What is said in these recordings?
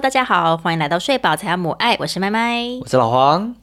Hello，大家好，欢迎来到睡宝才要母爱，我是麦麦。我是老黄。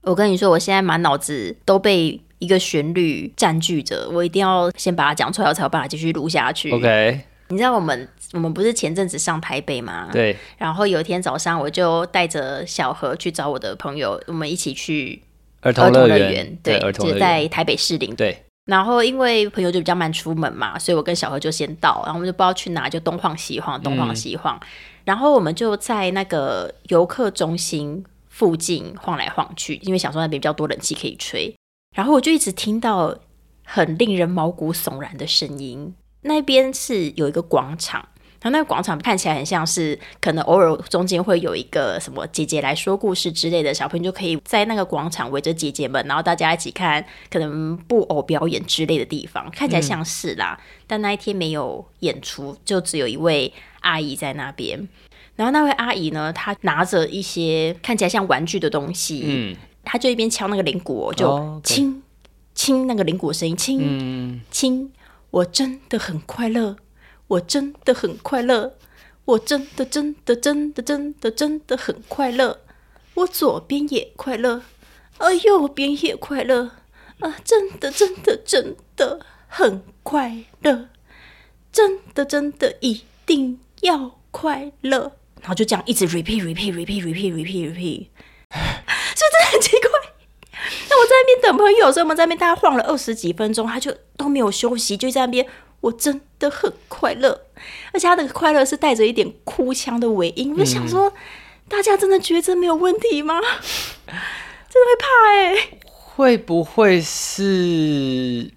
我跟你说，我现在满脑子都被一个旋律占据着，我一定要先把它讲出来，我才有办法继续录下去。OK，你知道我们我们不是前阵子上台北吗？。对，然后有一天早上，我就带着小何去找我的朋友，我们一起去儿儿童乐园园，，对，就是在，台北市林。对，然后因为朋友就比较慢出门嘛，所以我跟小何就先到，然后我们就不知道去哪，就东晃西晃，东晃西晃。然后我们就在那个游客中心附近晃来晃去，因为想说那边比较多冷气可以吹。然后我就一直听到很令人毛骨悚然的声音，那边是有一个广场。然后那个广场看起来很像是，可能偶尔中间会有一个什么姐姐来说故事之类的，小朋友就可以在那个广场围着姐姐们，然后大家一起看可能布偶表演之类的地方，看起来像是啦。但那一天没有演出，就只有一位阿姨在那边。然后那位阿姨呢，她拿着一些看起来像玩具的东西，嗯她就一边敲那个铃鼓、哦，就哦，OK 轻轻那个铃鼓的声音，轻嗯，亲，我真的很快乐，我真的很快乐，我真的真的真的真的真的很快乐，我左边也快乐，啊右边也快乐，啊真的真的真的很快乐，真的真的一定要快乐，然后就这样一直 repeat repeat repeat repeat repeat repeat，是不是真的很奇怪？那我在那边等朋友，所以我们在那边大概晃了二十几分钟，他就都没有休息，就在那边。我真的很快乐，而且他的快乐是带着一点哭腔的尾音。我就想说，大家真的觉得这没有问题吗？真的会怕哎、会不会是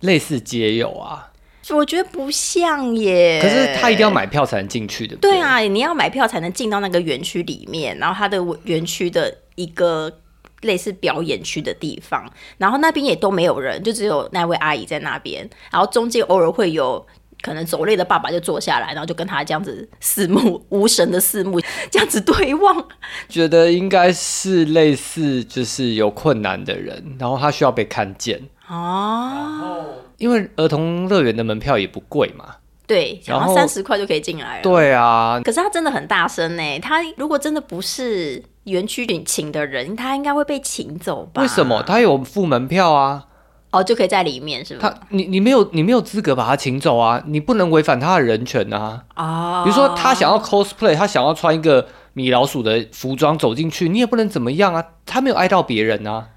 类似街友啊？我觉得不像耶。可是他一定要买票才能进去的，对，啊，你要买票才能进到那个园区里面，然后他的园区的一个类似表演区的地方，然后那边也都没有人，就只有那位阿姨在那边，然后中间偶尔会有。可能走累的爸爸就坐下来，然后就跟他这样子四目无神的四目 这样子对望。觉得应该是类似，就是有困难的人，然后他需要被看见，哦，因为儿童乐园的门票也不贵嘛。对，然然后后三十块就可以进来了。对啊，可是他真的很大声呢，他如果真的不是园区请的人，他应该会被请走吧？为什么他有付门票啊？哦，就可以在里面是吗？他你你没有你没有资格把他请走啊！你不能违反他的人权啊！哦，比如说他想要 cosplay，他想要穿一个米老鼠的服装走进去，你也不能怎么样啊！他没有碍到别人啊！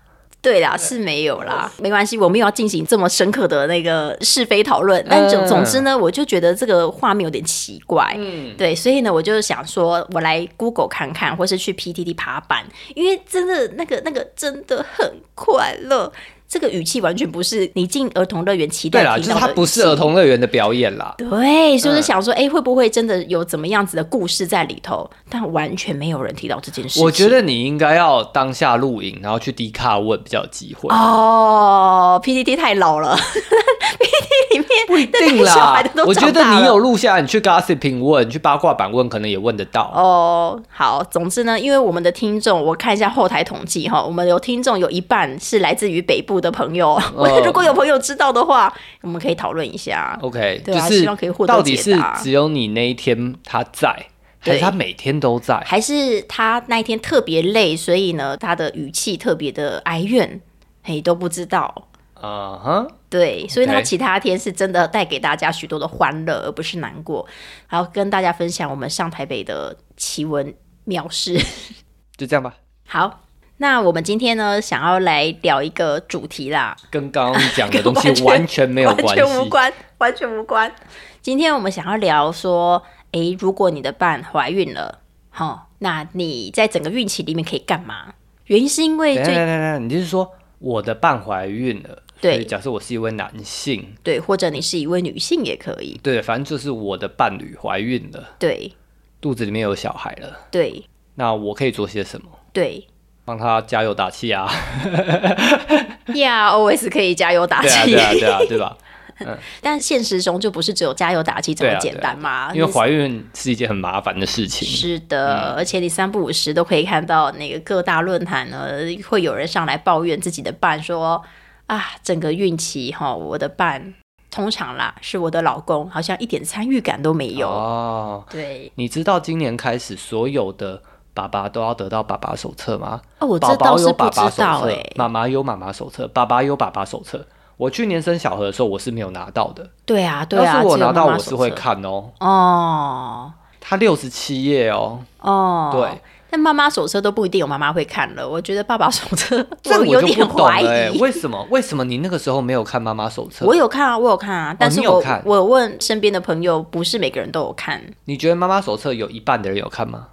对啦，是没有啦，没关系，我们有要进行这么深刻的那个是非讨论。但总嗯。总之呢，我就觉得这个画面有点奇怪，嗯，对，所以呢，我就想说，我来 Google 看看，或是去 PTT 爬板，因为真的那个那个真的很快乐，这个语气完全不是你进儿童乐园期对啦，就是待听到的他不是语气儿童乐园的表演啦。对，就是嗯想说，哎、会不会真的有怎么样子的故事在里头？但完全没有人提到这件事情。我觉得你应该要当下录影，然后去迪卡问比较有机会。哦，PPT 太老了，PPT 里面不一定啦我觉得你有录下来，你去 Gossiping 问，你去八卦版问，可能也问得到。哦，好，总之呢，因为我们的听众，我看一下后台统计哈，我们有听众有一半是来自于北部的朋友。如果有朋友知道的话，我们可以讨论一下。OK，对啊就是希望可以获得到底是只有你那一天他在，还是他每天都在？还是他那一天特别累，所以呢，他的语气特别的哀怨，嘿，都不知道。啊哈，对，所以他其他天是真的带给大家许多的欢乐，而不是难过。然后跟大家分享我们上台北的奇闻妙事。就这样吧，好，那我们今天呢，想要来聊一个主题啦，跟刚刚讲的东西完全没有关完全无系。关，完全无关。今天我们想要聊说，诶，如果你的伴怀孕了，哈，那你在整个孕期里面可以干嘛？原因是因为等一下最等一下等一下，你就是说我的伴怀孕了？对假设我是一位男性，对，或者你是一位女性也可以，对，反正就是我的伴侣怀孕了，对肚子里面有小孩了，对那我可以做些什么？对。帮他加油打气啊！，Yeah，always 可以加油打气，对啊，对啊，对 吧？但现实中就不是只有加油打气这么简单嘛？因为怀孕是一件很麻烦的事情。是的，而且你三不五时都可以看到那个各大论坛呢，会有人上来抱怨自己的伴说啊，整个孕期哈，我的伴通常啦是我的老公，好像一点参与感都没有。哦，对，你知道今年开始所有的爸爸都要得到爸爸手册吗？哦，我宝这倒是爸爸知手册道哎、，妈妈有妈妈手册，爸爸有爸爸手册。我去年生小何的时候，我是没有拿到的。对啊，对啊，要是我拿到，我是会看哦。哦它六十七页哦，哦，对。但妈妈手册都不一定有妈妈会看了，我觉得爸爸手册 这我就不懂点怀疑。为什么？为什么你那个时候没有看妈妈手册？我有看啊，我有看啊，但是我、看我问身边的朋友，不是每个人都有看。你觉得妈妈手册有一半的人有看吗？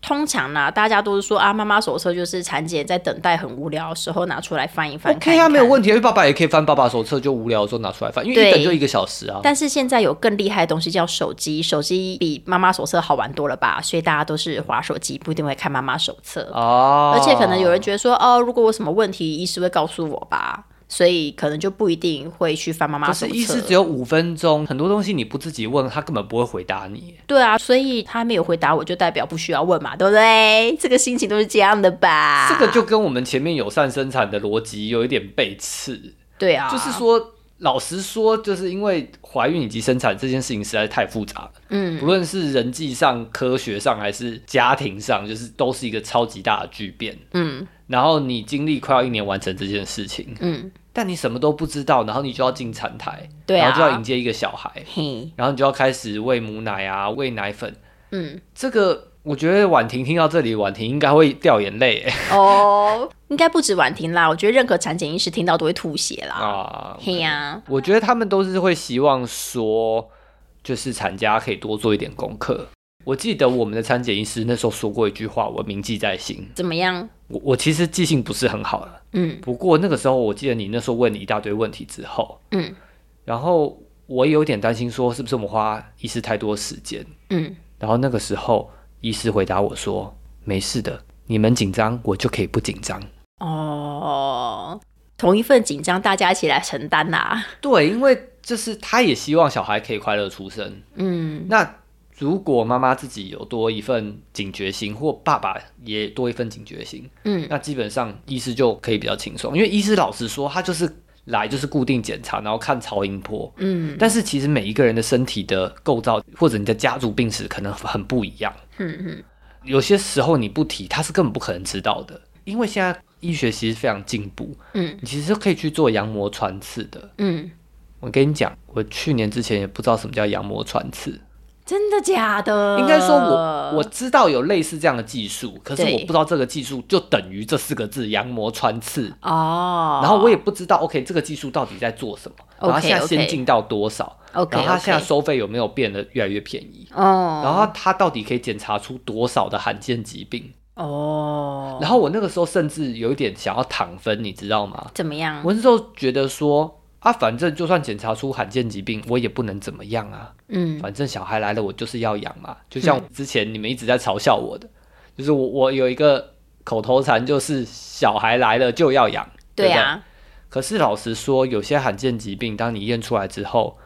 通常呢，大家都是说啊，妈妈手册就是产检在等待很无聊的时候拿出来翻一翻看 OK 啊，没有问题，因为爸爸也可以翻爸爸手册，就无聊的时候拿出来翻，因为一等就一个小时啊。但是现在有更厉害的东西叫手机，手机比妈妈手册好玩多了吧？所以大家都是划手机，不一定会看妈妈手册。哦，而且可能有人觉得说，哦，如果我什么问题，医师会告诉我吧，所以可能就不一定会去翻妈妈可手册。是医师只有五分钟，很多东西你不自己问，他根本不会回答你。对啊，所以他没有回答我，就代表不需要问嘛，对不对？这个心情都是这样的吧？这个就跟我们前面友善生产的逻辑有一点背刺，对啊，就是说。老实说，就是因为怀孕以及生产这件事情实在是太复杂了，嗯。不论是人际上、科学上还是家庭上，就是都是一个超级大的巨变。嗯。然后你经历快要一年完成这件事情，嗯，但你什么都不知道，然后你就要进产台，对啊。然后就要迎接一个小孩，嘿，然后你就要开始喂母奶啊，喂奶粉。嗯。这个我觉得婉婷听到这里，婉婷应该会掉眼泪欸哦，应该不止婉婷啦，我觉得任何产检医师听到都会吐血啦。啊。嘿呀、我觉得他们都是会希望说，就是产家可以多做一点功课。我记得我们的产检医师那时候说过一句话，我铭记在心。怎么样？我我其实记性不是很好了，嗯不过那个时候我记得你那时候问你一大堆问题之后，嗯然后我也有点担心说是不是我们花医师太多时间。嗯，然后那个时候医师回答我说：“没事的，你们紧张，我就可以不紧张。哦，同一份紧张，大家一起来承担呐、”对，因为就是他也希望小孩可以快乐出生。嗯那如果妈妈自己有多一份警觉心，或爸爸也多一份警觉心，嗯那基本上医师就可以比较轻松。因为医师老实说，他就是来就是固定检查，然后看超音波。嗯但是其实每一个人的身体的构造，或者你的家族病史可能很不一样。嗯嗯，有些时候你不提，他是根本不可能知道的，因为现在医学其实非常进步，嗯你其实可以去做羊膜穿刺的。嗯，我跟你讲，我去年之前也不知道什么叫羊膜穿刺，真的假的？应该说我我知道有类似这样的技术，可是我不知道这个技术就等于这四个字羊膜穿刺。哦，然后我也不知道，OK，这个技术到底在做什么，然后 OK，现在先进到多少 OK，然后它现在收费有没有变得越来越便宜，哦，然后它到底可以检查出多少的罕见疾病，哦，然后我那个时候甚至有一点想要躺分，你知道吗？怎么样？我那时候觉得说啊，反正就算检查出罕见疾病，我也不能怎么样啊，嗯反正小孩来了，我就是要养嘛。就像之前你们一直在嘲笑我的，就是我我有一个口头禅，就是小孩来了就要养，不对。对啊，可是老实说，有些罕见疾病，当你验出来之后，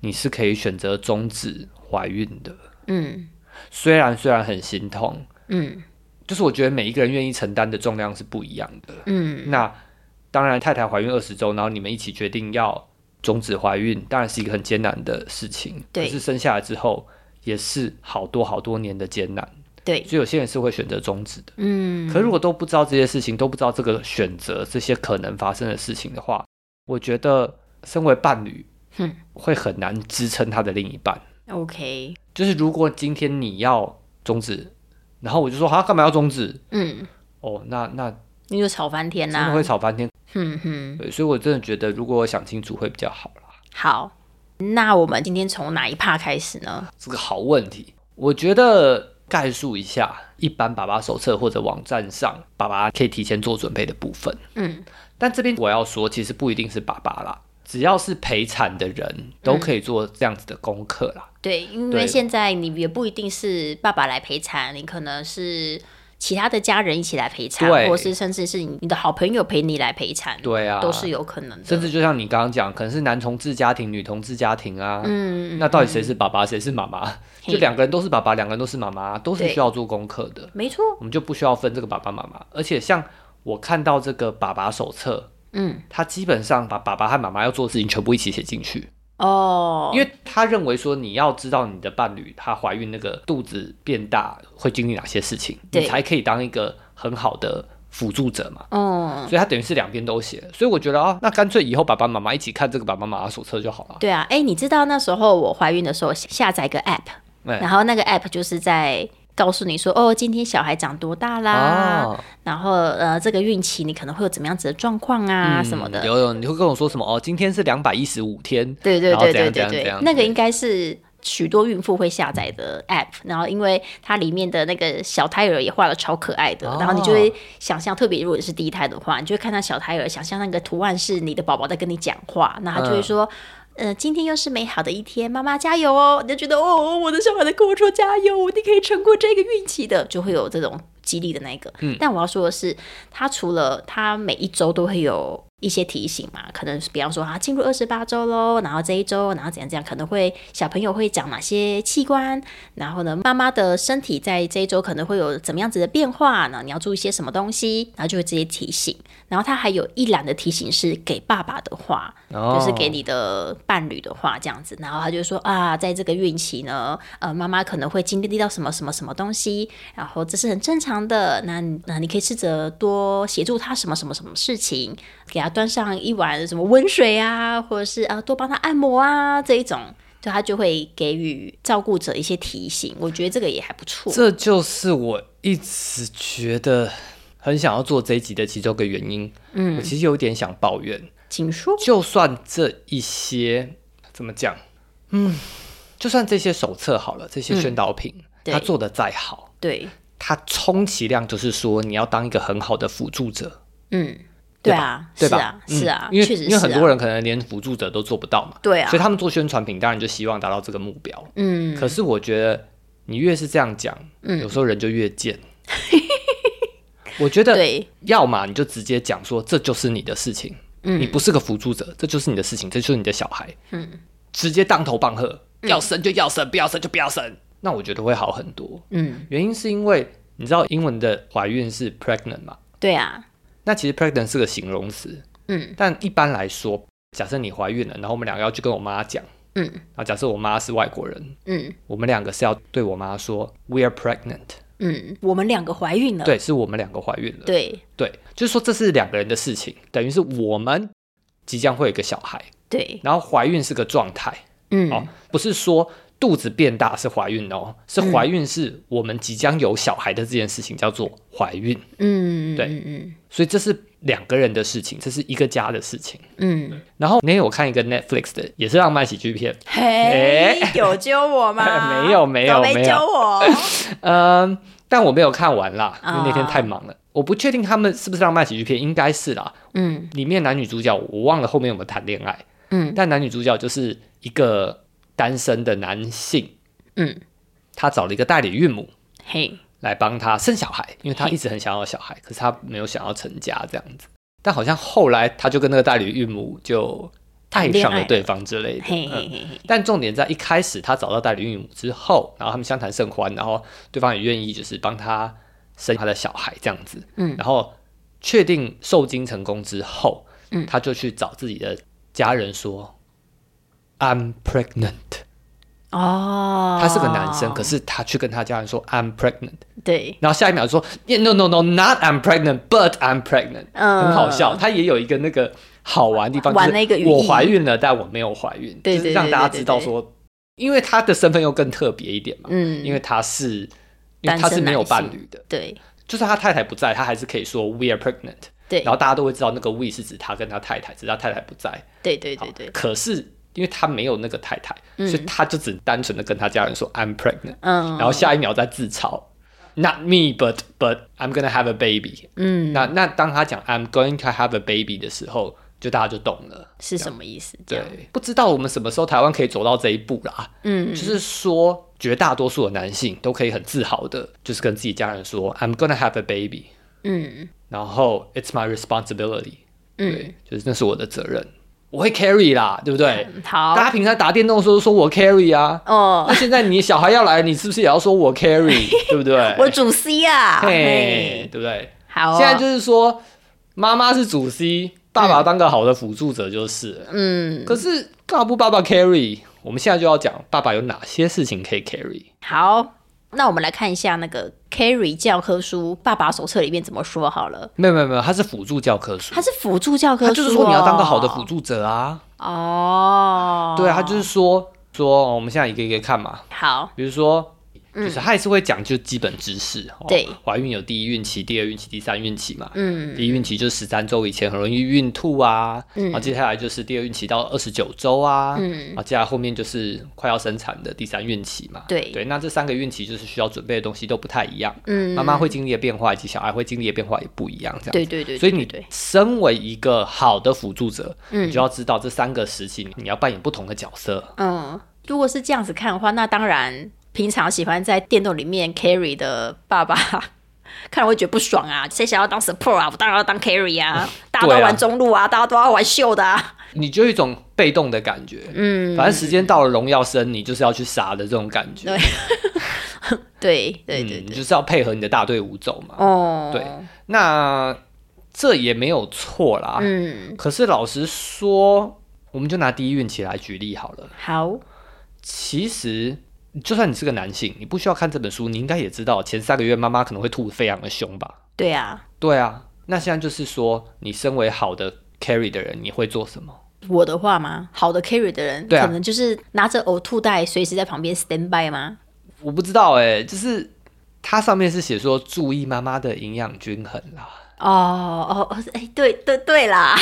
你是可以选择终止怀孕的。嗯虽然虽然很心痛，嗯就是我觉得每一个人愿意承担的重量是不一样的。嗯那当然，太太怀孕二十周，然后你们一起决定要终止怀孕，当然是一个很艰难的事情。对可是生下来之后，也是好多好多年的艰难，对，所以有些人是会选择终止的。嗯，可如果都不知道这些事情，都不知道这个选择这些可能发生的事情的话，我觉得身为伴侣，哼会很难支撑他的另一半。OK，就是如果今天你要终止，然后我就说他干嘛要终止？嗯，哦，那那你就吵翻天啦真的会，吵翻天。哼哼，对，所以我真的觉得，如果我想清楚会比较好啦。好，那我们今天从哪一趴开始呢？这个好问题，我觉得概述一下一般爸爸手册或者网站上爸爸可以提前做准备的部分。嗯但这边我要说，其实不一定是爸爸啦，只要是陪产的人都可以做这样子的功课啦。对，因为现在你也不一定是爸爸来陪产，你可能是其他的家人一起来陪产，或是甚至是你的好朋友陪你来陪产，对啊，都是有可能的。甚至就像你刚刚讲，可能是男同志家庭、女同志家庭啊。嗯，那到底谁是爸爸，谁是妈妈？就两个人都是爸爸，两个人都是妈妈，都是需要做功课的。没错，我们就不需要分这个爸爸妈妈。而且像我看到这个爸爸手册，嗯，他基本上把爸爸和妈妈要做的事情全部一起写进去。哦，因为他认为说你要知道你的伴侣她怀孕那个肚子变大会经历哪些事情，你才可以当一个很好的辅助者嘛。嗯，所以他等于是两边都写，所以我觉得啊，那干脆以后爸爸妈妈一起看这个爸爸妈妈手册就好了。对啊，哎，你知道那时候我怀孕的时候下载一个 app，哎。然后那个 app 就是在告诉你说，哦，今天小孩长多大啦，哦然后呃，这个孕期你可能会有怎么样子的状况啊、什么的。嗯有有，你会跟我说什么？哦，今天是两百一十五天，对对对对对对那个应该是许多孕妇会下载的 app，然后因为它里面的那个小胎儿也画的超可爱的，哦然后你就会想象，特别如果是第一胎的话，你就会看到小胎儿，想象那个图案是你的宝宝在跟你讲话，那他就会嗯说。呃，今天又是美好的一天，妈妈加油哦！你就觉得哦，我的小孩在跟我说加油，我一定可以撑过这个运气的，就会有这种激励的那个。嗯，但我要说的是，他除了他每一周都会有一些提醒嘛，可能是比方说啊，进入二十八周喽，然后这一周，然后怎样怎样，可能会小朋友会长哪些器官，然后呢，妈妈的身体在这一周可能会有怎么样子的变化呢？你要注意些什么东西，然后就会这些提醒。然后他还有一栏的提醒是给爸爸的话，哦就是给你的伴侣的话这样子。然后他就说啊，在这个孕期呢，呃，妈妈可能会经历到什么什么什么东西，然后这是很正常的。那那你可以试着多协助他什么什么什么事情，给他端上一碗什么温水啊，或者是啊多帮他按摩啊这一种。就他就会给予照顾者一些提醒，我觉得这个也还不错。这就是我一直觉得很想要做这一集的其中一个原因。嗯，我其实有点想抱怨，请说。就算这一些怎么讲，嗯，就算这些手册好了，这些宣导品，对它做的再好，对，它充其量就是说你要当一个很好的辅助者，嗯，对吧对啊，对吧？是啊，嗯是啊，因为确实、啊、因为很多人可能连辅助者都做不到嘛，对啊所以他们做宣传品，当然就希望达到这个目标。嗯，可是我觉得你越是这样讲，有时候人就越贱。我觉得，对，要么你就直接讲说这就是你的事情，嗯你不是个辅助者，这就是你的事情，这就是你的小孩，嗯，直接当头棒喝，要生就要生，不要生就不要生，那我觉得会好很多。嗯，原因是因为你知道英文的怀孕是 pregnant 嘛？对啊，那其实 pregnant 是个形容词，嗯，但一般来说，假设你怀孕了，然后我们两个要去跟我妈讲，嗯，然后假设我妈是外国人，嗯。我们两个是要对我妈说 we are pregnant，嗯，我们两个怀孕了，对，是我们两个怀孕了，对。对，就是说这是两个人的事情，等于是我们即将会有一个小孩，对，然后怀孕是个状态，嗯，哦，不是说肚子变大是怀孕哦，是怀孕是我们即将有小孩的这件事情叫做怀孕，嗯，对嗯嗯。所以这是两个人的事情，这是一个家的事情。嗯，然后那天我看一个 Netflix 的，也是浪漫喜剧片，嘿，有揪我吗？没有没有都没揪我，嗯，但我没有看完啦，因为那天啊太忙了，我不确定他们是不是浪漫喜剧片，应该是啦。嗯。里面男女主角我忘了后面有没有谈恋爱，嗯。但男女主角就是一个单身的男性，嗯，他找了一个代理孕母嘿，来帮他生小孩，因为他一直很想要小孩，可是他没有想要成家这样子。但好像后来他就跟那个代理孕母就爱上了对方之类的。嘿嘿嗯嘿嘿，但重点在一开始他找到代理孕母之后，然后他们相谈甚欢，然后对方也愿意就是帮他生他的小孩这样子。嗯然后确定受精成功之后，嗯他就去找自己的家人说：“I'm pregnant。”哦，他是个男生，可是他去跟他家人说 I'm pregnant，对，然后下一秒说 No No No Not I'm pregnant but I'm pregnant，、嗯。很好笑。他也有一个那个好玩的地方，玩就是那个我怀孕了，但我没有怀孕，对对就是让大家知道说，因为他的身份又更特别一点嘛，嗯，因为他是因为他是没有伴侣的，对。就是他太太不在，他还是可以说 We are pregnant，对。然后大家都会知道那个 We 是指他跟他太太，只是他太太不在。对对对对，可是因为他没有那个太太，所以他就只单纯的跟他家人说 I'm pregnant。嗯，然后下一秒再自嘲，Not me, but but I'm gonna have a baby。嗯那那当他讲 I'm going to have a baby 的时候，就大家就懂了。是什么意思？这对，，不知道我们什么时候台湾可以走到这一步啦。嗯就是说，绝大多数的男性都可以很自豪的，就是跟自己家人说 I'm gonna have a baby，嗯然后 It's my responsibility。嗯，对，就是那是我的责任，我会 carry 啦，对不对？好大家平常打电动的时候说我 carry 啊，哦那，现在你小孩要来，你是不是也要说我 carry，对不对？我主 C 啊，嘿嘿，对不对？好哦，现在就是说，妈妈是主 C，爸爸当个好的辅助者就是。嗯，可是干嘛不爸爸 carry？我们现在就要讲爸爸有哪些事情可以 carry。好，那我们来看一下那个 Carry 教科书爸爸手册里面怎么说好了。没有没有没有，它是辅助教科书它，是辅助教科书、哦，它就是说你要当个好的辅助者啊。哦。对啊，他就是说说哦我们现在一个一个看嘛，好，比如说。就是他还是会讲就基本知识，对。怀孕有第一孕期、第二孕期、第三孕期嘛。嗯。第一孕期就是十三周以前很容易孕吐啊，嗯。然后接下来就是第二孕期到二十九周啊，嗯。然后接下来后面就是快要生产的第三孕期嘛。对。对，那这三个孕期就是需要准备的东西都不太一样，嗯，妈妈会经历的变化以及小孩会经历的变化也不一样，这样。对对对，所以你身为一个好的辅助者，嗯你就要知道这三个时期你要扮演不同的角色。嗯，如果是这样子看的话，那当然平常喜欢在电动里面 carry 的爸爸。看了会觉得不爽啊！谁想要当 support 啊？我当然要当 carry 啊！大家都玩中路啊，大家都要玩秀的啊！你就有一种被动的感觉，嗯，反正时间到了，荣耀生你就是要去杀的这种感觉。对 对对对嗯，你，就是要配合你的大队伍走嘛。哦，对那这也没有错啦。嗯，可是老实说，我们就拿第一运气来举例好了。好，其实，就算你是个男性，你不需要看这本书，你应该也知道，前三个月妈妈可能会吐得非常的凶吧？对啊，对啊。那现在就是说，你身为好的 carry 的人，你会做什么？我的话吗？好的 carry 的人，对啊可能就是拿着呕吐袋，随时在旁边 stand by 吗？我不知道哎、就是它上面是写说注意妈妈的营养均衡啦，哦哦哦，哎，对对对啦，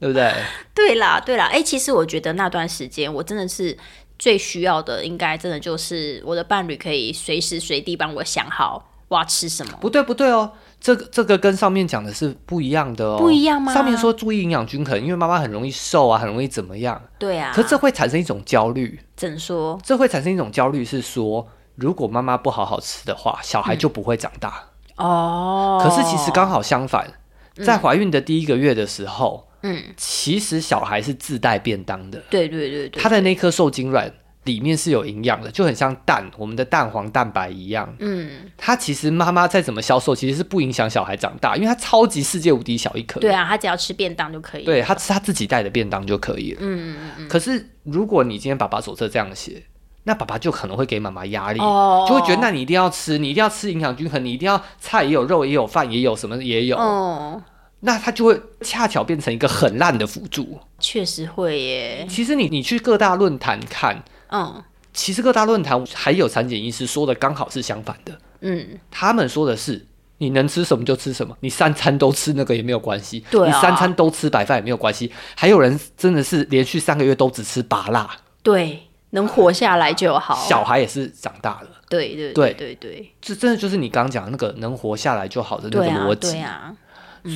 对不对？对啦对啦，哎，其实我觉得那段时间我真的是最需要的，应该真的就是我的伴侣可以随时随地帮我想好我要吃什么。不对不对哦，这个这个跟上面讲的是不一样的哦，不一样吗？上面说注意营养均衡，因为妈妈很容易瘦啊，很容易怎么样，对啊，可这会产生一种焦虑，怎说？这会产生一种焦虑是说，如果妈妈不好好吃的话，小孩就不会长大。哦，可是其实刚好相反，在怀孕的第一个月的时候，嗯，其实小孩是自带便当的，对对对对，他的那颗受精卵里面是有营养的，就很像蛋，我们的蛋黄蛋白一样。嗯，它其实妈妈再怎么销售，其实是不影响小孩长大，因为它超级世界无敌小一颗。对啊，他只要吃便当就可以。，对，他吃他自己带的便当就可以了。嗯嗯嗯，可是如果你今天爸爸手册这样写，那爸爸就可能会给妈妈压力，哦就会觉得那你一定要吃，你一定要吃营养均衡，你一定要菜也有肉也有饭也有什么也有，哦，那他就会恰巧变成一个很烂的辅助。确实会耶。其实你你去各大论坛看，嗯其实各大论坛还有产检医师说的刚好是相反的，嗯，他们说的是。你能吃什么就吃什么，你三餐都吃那个也没有关系，对啊你三餐都吃白饭也没有关系。还有人真的是连续三个月都只吃拔辣，对，能活下来就好。小孩也是长大了，对对对对对这真的就是你刚刚讲的那个能活下来就好的那个逻辑。对啊，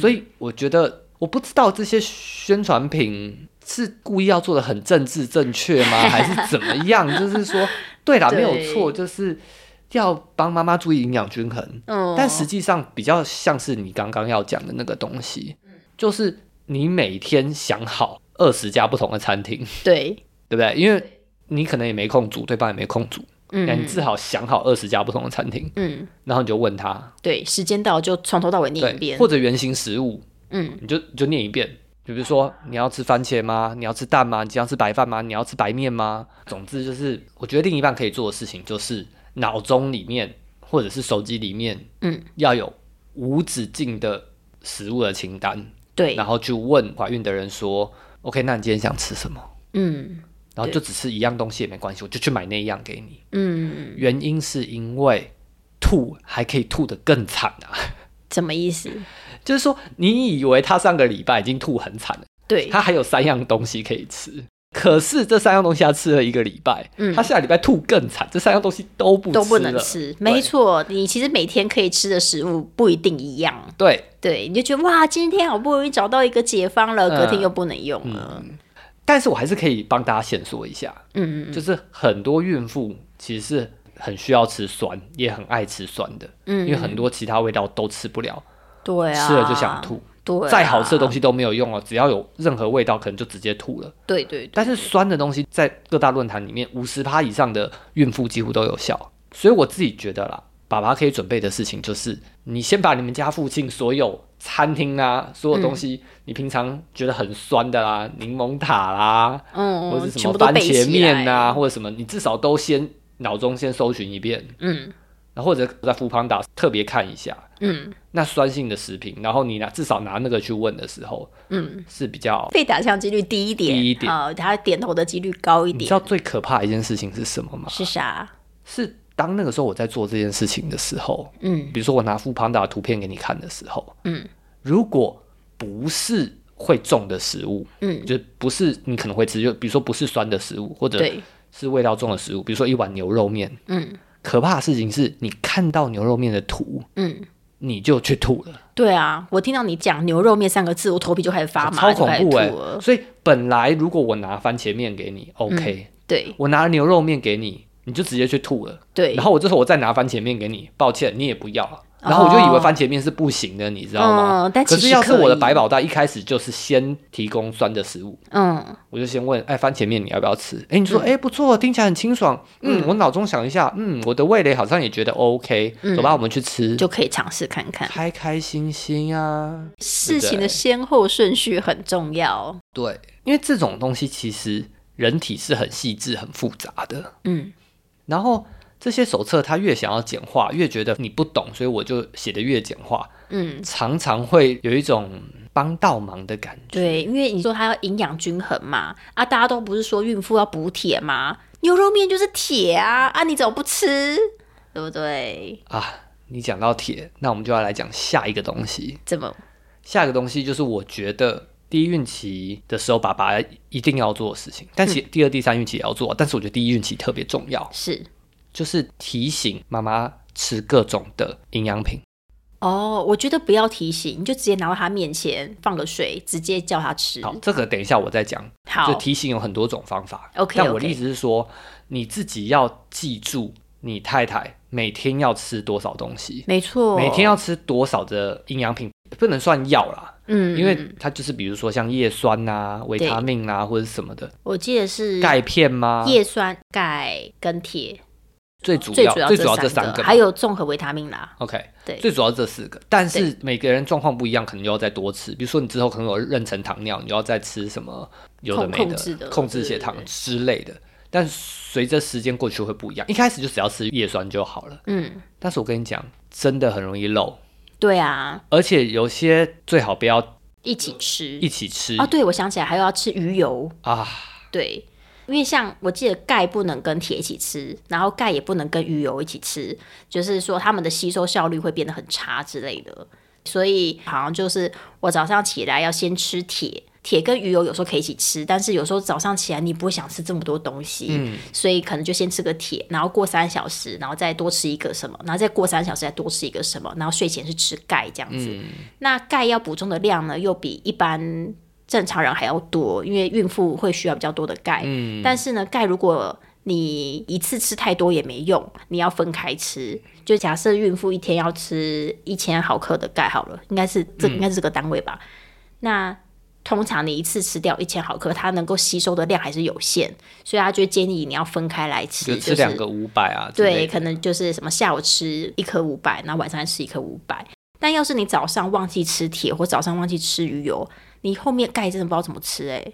所以我觉得，我不知道这些宣传品是故意要做的很政治正确吗，还是怎么样？就是说，对啦，没有错，就是要帮妈妈注意营养均衡。嗯，但实际上比较像是你刚刚要讲的那个东西，就是你每天想好二十家不同的餐厅，对，对不对？因为你可能也没空煮，对方也没空煮，那你嗯至少想好二十家不同的餐厅，嗯，然后你就问他，对，时间到就从头到尾念一，遍，或者原型食物，嗯你就你就念一遍。比如说，你要吃番茄吗？你要吃蛋吗？你要吃白饭吗？你要吃白面吗？总之就是，我觉得另一半可以做的事情就是脑中里面或者是手机里面嗯，要有无止境的食物的清单，对然，后去问怀孕的人说：“OK，那你今天想吃什么？”嗯然后就只吃一样东西也没关系，我就去买那一样给你。嗯，原因是因为吐还可以吐得更惨啊！什么意思？就是说，你以为他上个礼拜已经吐很惨了，对，他还有三样东西可以吃，可是这三样东西他吃了一个礼拜，嗯。他下礼拜吐更惨，这三样东西都不都不能吃，没错，你其实每天可以吃的食物不一定一样。对，对，你就觉得哇，今天好不容易找到一个解方了，嗯。隔天又不能用了。但是我还是可以帮大家先说一下，嗯嗯就是很多孕妇其实是很需要吃酸，也很爱吃酸的，嗯，因为很多其他味道都吃不了，对啊，吃了就想。吐。对啊，再好吃的东西都没有用哦，只要有任何味道，可能就直接吐了。对对对，但是酸的东西在各大论坛里面，五十趴以上的孕妇几乎都有效。所以我自己觉得啦，爸爸可以准备的事情就是，你先把你们家附近所有餐厅啊，所有东西，你平常觉得很酸的啦，柠檬塔啦，嗯，或者什么番茄面呐、或者什么，你至少都先脑中先搜寻一遍，嗯然后或者在福旁打特别看一下嗯那酸性的食品，然后你拿至少拿那个去问的时候嗯，是比较。被打枪几率低一点，低一点啊，他点头的几率高一点你知道，最可怕的一件事情是什么吗？是啥？是当那个时候我在做这件事情的时候，嗯。比如说我拿富胖达的图片给你看的时候，嗯。如果不是会重的食物，嗯，就不是你可能会吃，就比如说不是酸的食物，或者，是味道重的食物，比如说一碗牛肉面。嗯。可怕的事情是你看到牛肉面的图，嗯。你就去吐了，对啊，我听到你讲牛肉面三个字，我头皮就开始发麻，超恐怖哎。所以本来如果我拿番茄面给你，OK，、对。我拿牛肉面给你，你就直接去吐了。对，然后我这时候我再拿番茄面给你，抱歉，你也不要。然后我就以为番茄面是不行的，你知道吗？嗯但其实可是要是我的百宝袋一开始就是先提供酸的食物，嗯我就先问，哎，番茄面你要不要吃？哎，你说，哎，不错，听起来很清爽。嗯，我脑中想一下，嗯，我的味蕾好像也觉得 OK，走吧，我们去吃，就可以尝试看看。开开心心啊。事情的先后顺序很重要。对，因为这种东西其实人体是很细致、很复杂的。嗯然后这些手册他越想要简化，越觉得你不懂，所以我就写的越简化，嗯，常常会有一种帮倒忙的感觉。对，因为你说他要营养均衡嘛，啊，大家都不是说孕妇要补铁吗？牛肉面就是铁啊，啊，你怎么不吃？对不对？啊，你讲到铁，那我们就要来讲下一个东西。怎么？下一个东西就是我觉得第一孕期的时候，爸爸一定要做的事情，但其实第二、第三孕期也要做，但是我觉得第一孕期特别重要，是就是提醒妈妈吃各种的营养品。哦，我觉得不要提醒，你就直接拿到他面前放个水，直接叫他吃。好，这个等一下我再讲。好就提醒有很多种方法。OK，但我的意思是说，你自己要记住，你太太每天要吃多少东西，没错，每天要吃多少的营养品，不能算药啦，嗯，因为嗯它就是比如说像叶酸呐、维他命啊或者什么的，我记得是钙片吗？叶酸、钙跟铁，最主要要最主要这这三个，还有综合维他命啦。OK，对。最主要这四个，但是每个人状况不一样，可能又要再多吃。比如说你之后可能有妊娠糖尿，你要再吃什么有的控没的控制血糖之类的。但随着时间过去会不一样，一开始就只要吃叶酸就好了。嗯，但是我跟你讲，真的很容易漏，对啊，而且有些最好不要一起吃。一起吃。啊，对，我想起来还有要吃鱼油，啊。对，因为像我记得钙不能跟铁一起吃，然后钙也不能跟鱼油一起吃，就是说它们的吸收效率会变得很差之类的。所以好像就是我早上起来要先吃铁，铁跟鱼油有时候可以一起吃，但是有时候早上起来你不会想吃这么多东西，嗯所以可能就先吃个铁，然后过三小时，然后再多吃一个什么，然后再过三小时再多吃一个什么，然后睡前是吃钙这样子。嗯那钙要补充的量呢，又比一般正常人还要多，因为孕妇会需要比较多的钙。嗯，但是呢，钙如果你一次吃太多也没用，你要分开吃。就假设孕妇一天要吃一千毫克的钙好了，应该是这应该是这个单位吧？那通常你一次吃掉一千毫克，它能够吸收的量还是有限，所以他就建议你要分开来吃，就吃两个五百啊对，可能就是什么下午吃一颗五百，然后晚上吃一颗五百。但要是你早上忘记吃铁，或早上忘记吃鱼油，你后面钙真的不知道怎么吃哎、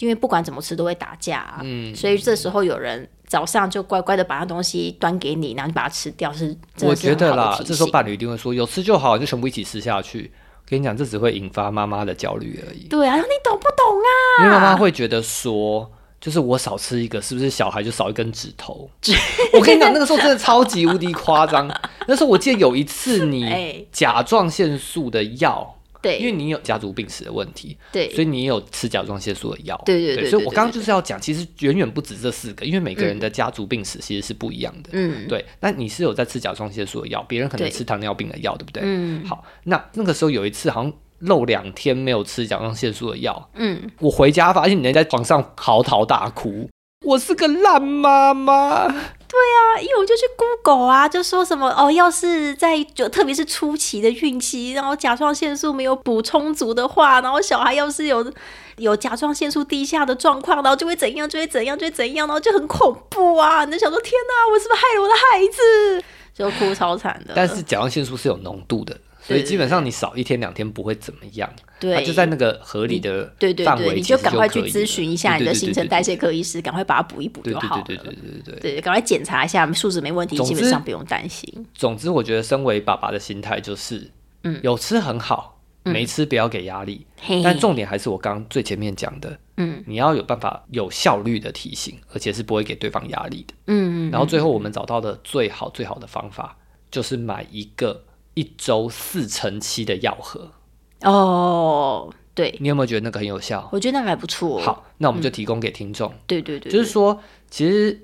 因为不管怎么吃都会打架、啊，嗯所以这时候有人早上就乖乖的把那东西端给你，然后你把它吃掉，是真我觉得啦，这时候伴侣一定会说，有吃就好，就全部一起吃下去。跟你讲，这只会引发妈妈的焦虑而已，对啊，你懂不懂啊？因为妈妈会觉得说，就是我少吃一个，是不是小孩就少一根指头？我跟你讲，那个时候真的超级无敌夸张。那时候我记得有一次，哎你甲状腺素的药，对，因为你有家族病史的问题，对，所以你也有吃甲状腺素的药。对对对所以我刚刚就是要讲，其实远远不止这四个，因为每个人的家族病史其实是不一样的。嗯对，那你是有在吃甲状腺素的药，别人可能吃糖尿病的药，对不对？嗯好，那那个时候有一次好像漏两天没有吃甲状腺素的药，嗯，我回家发现你在床上嚎啕大哭，我是个烂妈妈。对啊因为我就去 Google 啊，就说什么哦，要是在就特别是初期的孕期，然后甲状腺素没有补充足的话，然后小孩要是有有甲状腺素低下的状况，然后就会怎样，就会怎样，就会怎样，然后就很恐怖啊！你就想说天哪，我是不是害了我的孩子？就哭超惨的。但是甲状腺素是有浓度的，所以基本上你少一天两天不会怎么样，对，它就在那个合理的对对对，你范围其实赶快去咨询一下你的新陈代谢科医师，赶快把它补一补对就好了。对对对对对对对。赶快检查一下数值没问题，基本上不用担心。总之，我觉得身为爸爸的心态就是，嗯有吃很好，没吃不要给压力。但重点还是我刚刚最前面讲的，嗯你要有办法有效率的提醒，而且是不会给对方压力的。嗯嗯，然后最后我们找到的最好最好的方法，就是买一个一周四乘七的药盒。哦，对，你有没有觉得那个很有效？我觉得那个还不错。，好，那我们就提供给听众。对对对，就是说，其实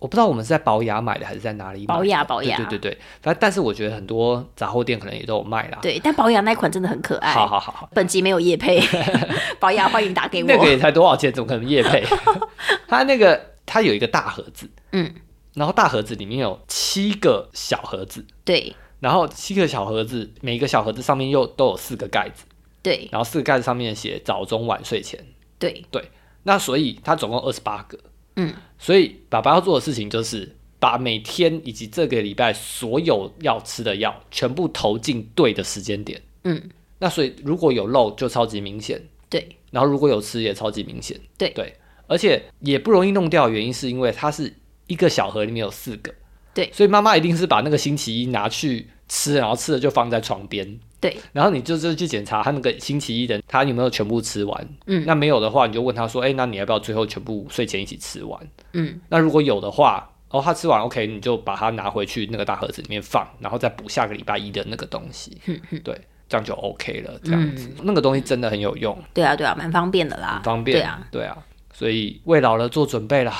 我不知道我们是在保雅买的还是在哪里买的保雅保雅对对对对，反正但是我觉得很多杂货店可能也都有卖啦。对，但保雅那款真的很可爱。好好好好，本集没有叶配，保雅欢迎打给我。那个也才多少钱？怎么可能夜配？它那个它有一个大盒子，嗯，然后大盒子里面有七个小盒子，对然后七个小盒子，每一个小盒子上面又都有四个盖子，对。然后四个盖子上面写早中晚睡前。对。对，那所以它总共二十八个，嗯，所以爸爸要做的事情就是把每天以及这个礼拜所有要吃的药全部投进对的时间点。嗯，那所以如果有漏就超级明显，对。然后如果有吃也超级明显。对。对，而且也不容易弄掉，原因是因为它是一个小盒里面有四个，对。所以妈妈一定是把那个星期一拿去吃，然后吃了就放在床边。对，然后你就是去检查他那个星期一的他有没有全部吃完，嗯那没有的话，你就问他说，哎、那你要不要最后全部睡前一起吃完？嗯，那如果有的话，哦，他吃完 OK，你就把它拿回去那个大盒子里面放，然后再补下个礼拜一的那个东西，对，这样就 OK 了，这样子，那个东西真的很有用，对啊对啊，蛮方便的啦很。方便，对啊，对啊，所以为老了做准备啦。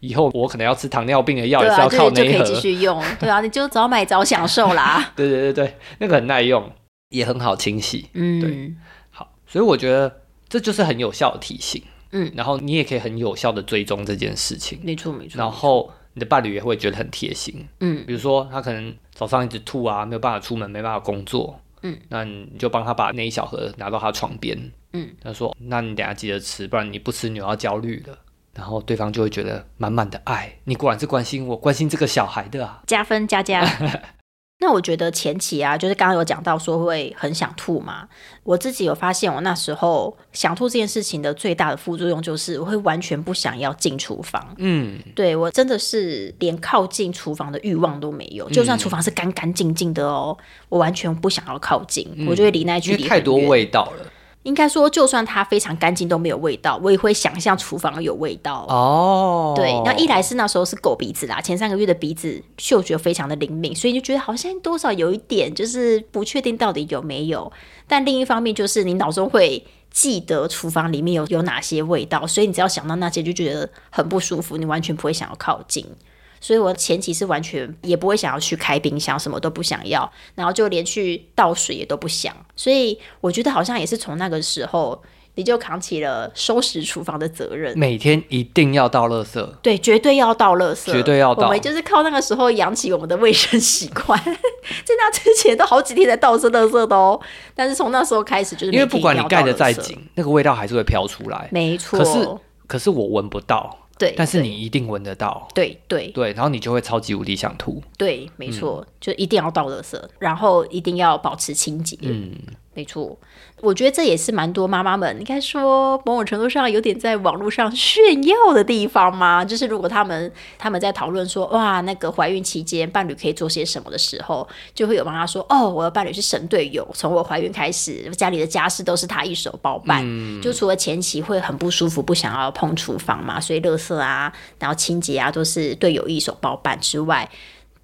以后我可能要吃糖尿病的药，也是要就就可以靠那一盒。继续用。对啊，你就早买早享受啦。对对对对，那个很耐用，也很好清洗。嗯，对好，所以我觉得这就是很有效的提醒。嗯，然后你也可以很有效的追踪这件事情，没错没错。然后你的伴侣也会觉得很贴心。嗯比如说他可能早上一直吐啊，没有办法出门，没办法工作，嗯，那你就帮他把那一小盒拿到他床边，嗯，他说：“那你等下记得吃，不然你不吃你又要焦虑了。”然后对方就会觉得满满的爱，你果然是关心我，关心这个小孩的啊。加分加加。那我觉得前期啊，就是刚刚有讲到说会很想吐嘛，我自己有发现，我那时候想吐这件事情的最大的副作用就是我会完全不想要进厨房。嗯，对我真的是连靠近厨房的欲望都没有，就算厨房是干干净净的哦，我完全不想要靠近，我就会离那距离太多味道了。应该说，就算它非常干净都没有味道，我也会想象厨房有味道。哦，对，那一来是那时候是狗鼻子啦，前三个月的鼻子嗅觉非常的灵敏，所以就觉得好像多少有一点，就是不确定到底有没有。但另一方面就是你脑中会记得厨房里面有有哪些味道，所以你只要想到那些就觉得很不舒服，你完全不会想要靠近。所以我前期是完全也不会想要去开冰箱，什么都不想要，然后就连去倒水也都不想。所以我觉得好像也是从那个时候，你就扛起了收拾厨房的责任。每天一定要倒垃圾。对，绝对要倒垃圾，绝对要倒我们就是靠那个时候养起我们的卫生习惯，在那之前都好几天才倒是垃圾的哦。但是从那时候开始，就是因为不管你盖的再紧，紧，那个味道还是会飘出来。没错，可是可是我闻不到，对，但是你一定闻得到。对对对，然后你就会超级无敌想吐。对，没错，就一定要倒垃圾，然后一定要保持清洁。嗯，没错，我觉得这也是蛮多妈妈们应该说某种程度上有点在网络上炫耀的地方嘛？就是如果他们他们在讨论说哇，那个怀孕期间伴侣可以做些什么的时候，就会有妈妈说哦，我的伴侣是神队友，从我怀孕开始，家里的家事都是他一手包办。就除了前期会很不舒服，不想要碰厨房嘛，所以垃圾啊，然后清洁啊都是队友一手包办之外。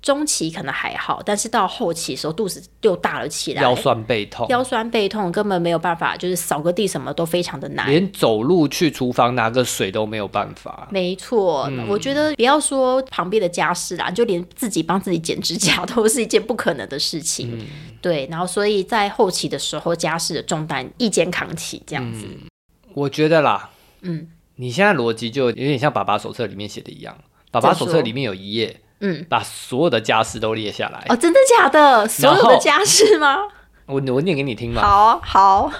中期可能还好，但是到后期的时候，肚子又大了起来，腰酸背痛，腰酸背痛，根本没有办法，就是扫个地什么都非常的难。连走路去厨房拿个水都没有办法。没错，我觉得不要说旁边的家事啦，就连自己帮自己剪指甲都是一件不可能的事情。对，然后所以在后期的时候，家事的重担一肩扛起，这样子。我觉得啦，嗯你现在逻辑就有点像爸爸手册里面写的一样，爸爸手册里面有一页，嗯，把所有的家事都列下来。哦，真的假的？所有的家事吗？我我念给你听嘛，好好，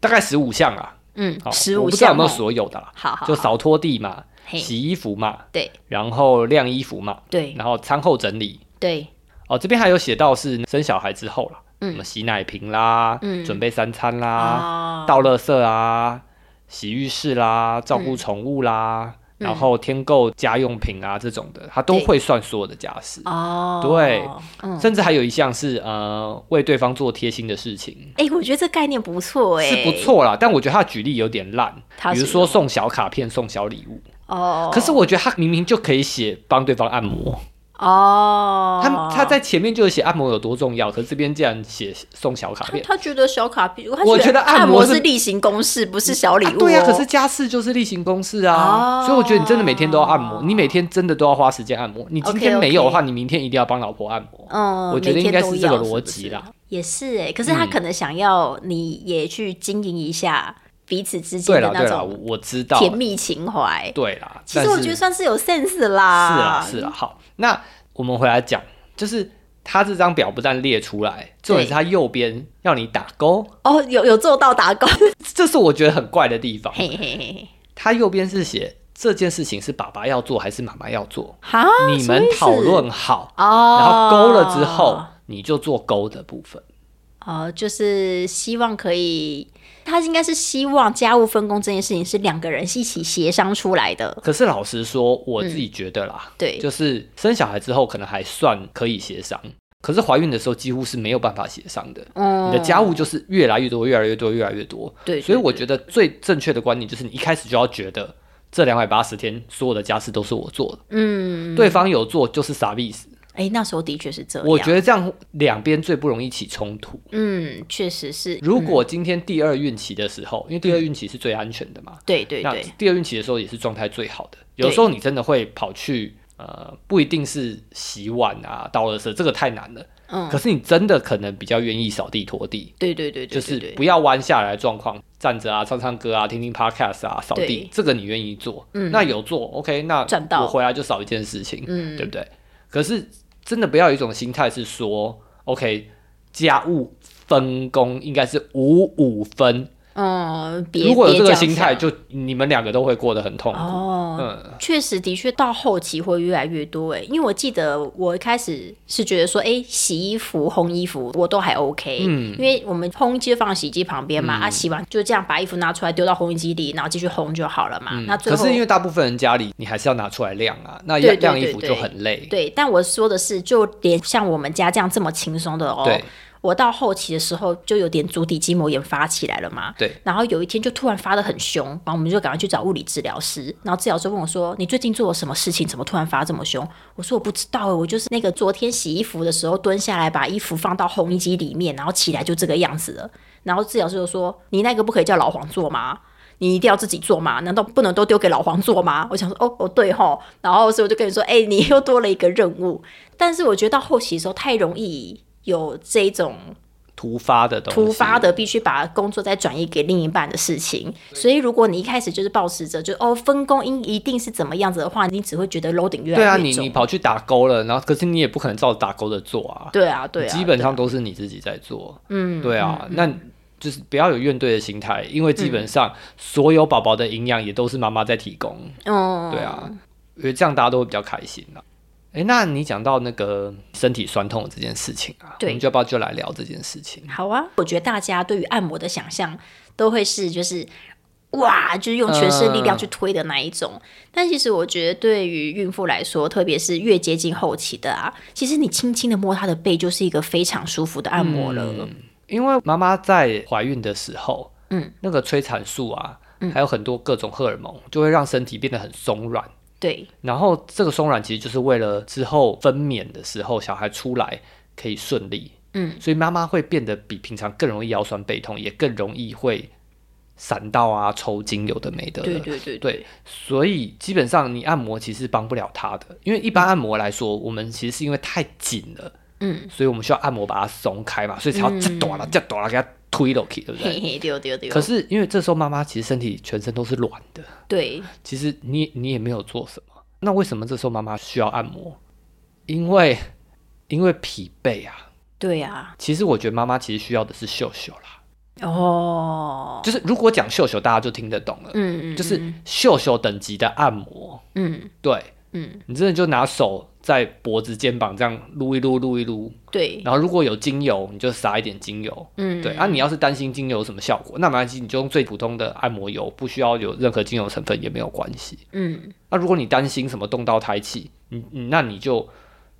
大概十五项啊。嗯好，，十五我不知道有没有所有的啦，好好，好。就扫拖地嘛，洗衣服嘛，对。然后晾衣服嘛，对。然后餐后整理。对，哦，这边还有写到是生小孩之后啦，嗯。什么洗奶瓶啦，嗯。准备三餐啦，啊倒垃圾啊，洗浴室啦，照嗯。顾宠物啦，然后添购家用品啊这种的，他都对。会算所有的家事。哦，对。嗯，甚至还有一项是呃为对方做贴心的事情，哎、我觉得这概念不错哎、是不。错啦。但我觉得他举例有点烂，比如说送小卡片、送小礼物。哦，可是我觉得他明明就可以写帮对方按摩，哦，他他在前面就有写按摩有多重要，可是这边竟然写送小卡片。他他觉得小卡片，他我觉得按按摩是是例行公事，不是小礼物、哦啊对呀、可是家事就是例行公事啊，哦所以我觉得你真的每天都要按摩，你每天真的都要花时间按摩。你今天没有的话，你明天一定要帮老婆按摩。嗯，我觉得应该是这个逻辑啦。是是也是哎、可是他嗯可能想要你也去经营一下彼此之间的那种我知道。甜蜜情怀。对啦，其实我觉得算是有 sense 啦。是啊，是啊。好，那我们回来讲，就是他这张表不但列出来，重点是他右边要你打勾，哦，有有做到打勾，这是我觉得很怪的地方。嘿嘿嘿嘿，他右边是写这件事情是爸爸要做还是妈妈要做，哈，你们讨论好，哦，然后勾了之后，你就做勾的部分。哦，就是希望可以，他应该是希望家务分工这件事情是两个人一起协商出来的。可是老实说，我自己觉得啦，嗯对，就是生小孩之后可能还算可以协商，可是怀孕的时候几乎是没有办法协商的。嗯你的家务就是越来越多，越来越多，越来越多。对，所以我觉得最正确的观念就是，你一开始就要觉得这两百八十天所有的家事都是我做的，嗯，对方有做就是傻逼死。哎，那时候的确是这样。我觉得这样两边最不容易起冲突。嗯，确实是。如嗯果今天第二孕期的时候，因为第二孕期是最安全的嘛，那对对对，第二孕期的时候也是状态最好的。有时候你真的会跑去呃，不一定是洗碗啊、倒垃圾，这个太难了。嗯可是你真的可能比较愿意扫地拖地，对对对对，就是不要弯下来的状况，站着啊、唱唱歌啊、听听 podcast 啊、扫地对，这个你愿意做，嗯那有做 OK，那我回来就少一件事情，嗯对不对？可是真的不要有一种心态是说，OK，家务分工应该是五五分，嗯，别如果有这个心态，就你们两个都会过得很痛。苦。哦，嗯，确实的确到后期会越来越多哎，因为我记得我一开始是觉得说，哎，洗衣服、烘衣服我都还 OK，嗯。因为我们烘衣机就放在洗衣机旁边嘛，啊，洗完就这样把衣服拿出来丢到烘衣机里，然后继续烘就好了嘛。那最可是因为大部分人家里你还是要拿出来晾啊，那晾衣服就很累。对，但我说的是，就连像我们家这样这么轻松的哦，对我到后期的时候就有点足底筋膜炎发起来了嘛。对然后有一天就突然发的很凶，然后我们就赶快去找物理治疗师。然后治疗师问我说：“你最近做了什么事情？怎么突然发这么凶？”我说：“我不知道，我就是那个昨天洗衣服的时候蹲下来把衣服放到烘衣机里面，然后起来就这个样子了。”然后治疗师就说：“你那个不可以叫老黄做吗？”你一定要自己做吗？难道不能都丢给老黄做吗？我想说，哦哦对吼，然后所以我就跟你说，哎、你又多了一个任务。但是我觉得到后期的时候太容易有这种突发的东西，突发的必须把工作再转移给另一半的事情，所以如果你一开始就是保持着就哦分工应一定是怎么样子的话，你只会觉得 loading 越来越重。对啊，你你跑去打勾了，然后可是你也不可能照着打勾的做啊，对啊对啊，基本上都是你自己在做。嗯对啊，那就是不要有怨怼的心态，因为基本上所有宝宝的营养也都是妈妈在提供。嗯对啊，因为这样大家都会比较开心啦。哎，那你讲到那个身体酸痛这件事情啊，对我们就要不要就来聊这件事情？好啊，我觉得大家对于按摩的想象都会是就是。哇，就是用全身力量去推的那一种。但其实我觉得，对于孕妇来说，特别是越接近后期的啊，其实你轻轻的摸她的背，就是一个非常舒服的按摩了。因为妈妈在怀孕的时候，嗯，那个催产素啊，还有很多各种荷尔蒙，就会让身体变得很松软。对，然后这个松软其实就是为了之后分娩的时候小孩出来可以顺利，嗯，所以妈妈会变得比平常更容易腰酸背痛，也更容易会闪到啊、抽筋，有的没的。对对对对，所以基本上你按摩其实帮不了他的，因为一般按摩来说，我们其实是因为太紧了，嗯，所以我们需要按摩把它松开嘛，所以才要这短了、这短了给它推落去，对不对？嘿嘿，对对对。可是因为这时候妈妈其实身体全身都是软的，对，其实你你也没有做什么，那为什么这时候妈妈需要按摩？因为因为疲惫啊。对啊，其实我觉得妈妈其实需要的是秀秀啦，哦，就是如果讲秀秀，大家就听得懂了，嗯嗯，就是秀秀等级的按摩，嗯。对，嗯，你真的就拿手在脖子、肩膀这样撸一撸、撸一撸，对，然后如果有精油，你就撒一点精油。嗯，对啊，你要是担心精油有什么效果，那没关系，你就用最普通的按摩油，不需要有任何精油成分也没有关系。嗯，那如果你担心什么动到胎气，你你那你就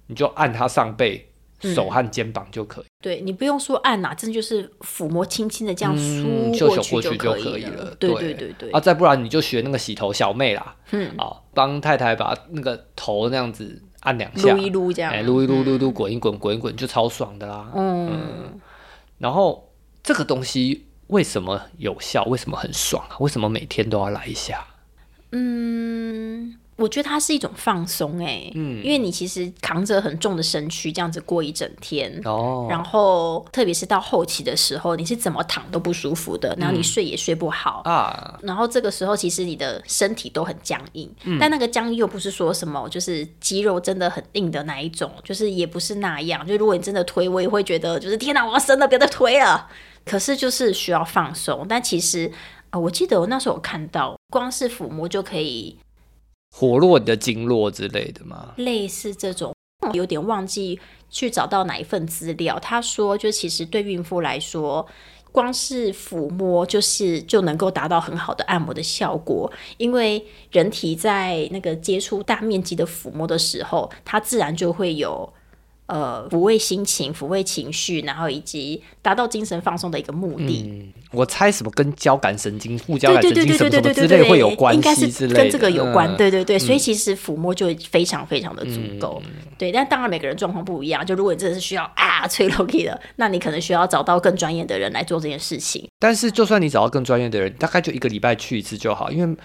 你就按它上背、手和肩膀就可以，对你不用说按呐、真的就是抚摸轻轻的这样嗯，梳过去就可以了。。对对对对对，啊，再不然你就学那个洗头小妹啦，嗯，啊，帮太太把那个头那样子按两下，撸一撸这样，哎，撸一撸撸撸，滚一滚滚一滚，就超爽的啦。嗯，然后这个东西为什么有效？为什么很爽啊？为什么每天都要来一下？嗯，我觉得它是一种放松哎、嗯因为你其实扛着很重的身躯这样子过一整天。哦，然后，特别是到后期的时候，你是怎么躺都不舒服的，然后你嗯睡也睡不好，啊，然后这个时候其实你的身体都很僵硬，嗯但那个僵硬又不是说什么就是肌肉真的很硬的那一种，就是也不是那样。就如果你真的推，我也会觉得就是天哪，我要生了，别再推了。可是就是需要放松，但其实啊，我记得我那时候有看到，光是抚摸就可以活络你的经络之类的吗？类似这种，有点忘记去找到哪一份资料。他说，就其实对孕妇来说，光是抚摸就是就能够达到很好的按摩的效果，因为人体在那个接触大面积的抚摸的时候，它自然就会有。呃，抚慰心情、抚慰情绪，然后以及达到精神放松的一个目的。嗯，我猜什么跟交感神经、副交感神经之类会有关应该系跟这个有关，嗯对对对，所以其实抚摸就非常非常的足够，嗯对。但当然每个人状况不一样，就如果你真的是需要啊吹 l o k 的，那你可能需要找到更专业的人来做这件事情。但是就算你找到更专业的人，大概就一个礼拜去一次就好，因为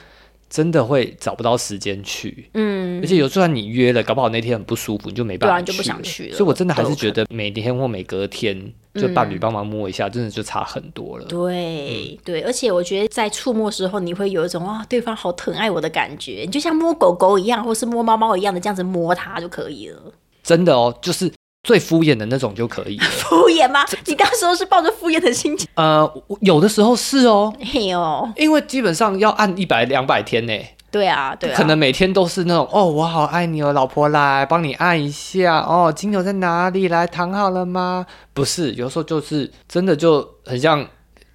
真的会找不到时间去。嗯而，且有就算你约了，搞不好那天很不舒服，你就没办法去了。对啊就不想去了所以我真的还是觉得每天或每隔天，就伴侣帮忙摸一下，真的就差很多了。对对，而且我觉得在触摸时候，你会有一种啊，对方好疼爱我的感觉，你就像摸狗狗一样，或是摸猫猫一样的这样子摸它就可以了。真的哦，就是最敷衍的那种就可以。敷衍吗？你当时候是抱着敷衍的心情？呃，我有的时候是哦，嘿哦，因为基本上要按一百两百天呢。对啊，对啊，可能每天都是那种哦，我好爱你哦，老婆来帮你按一下哦，精油在哪里？来躺好了吗？不是，有时候就是真的就很像，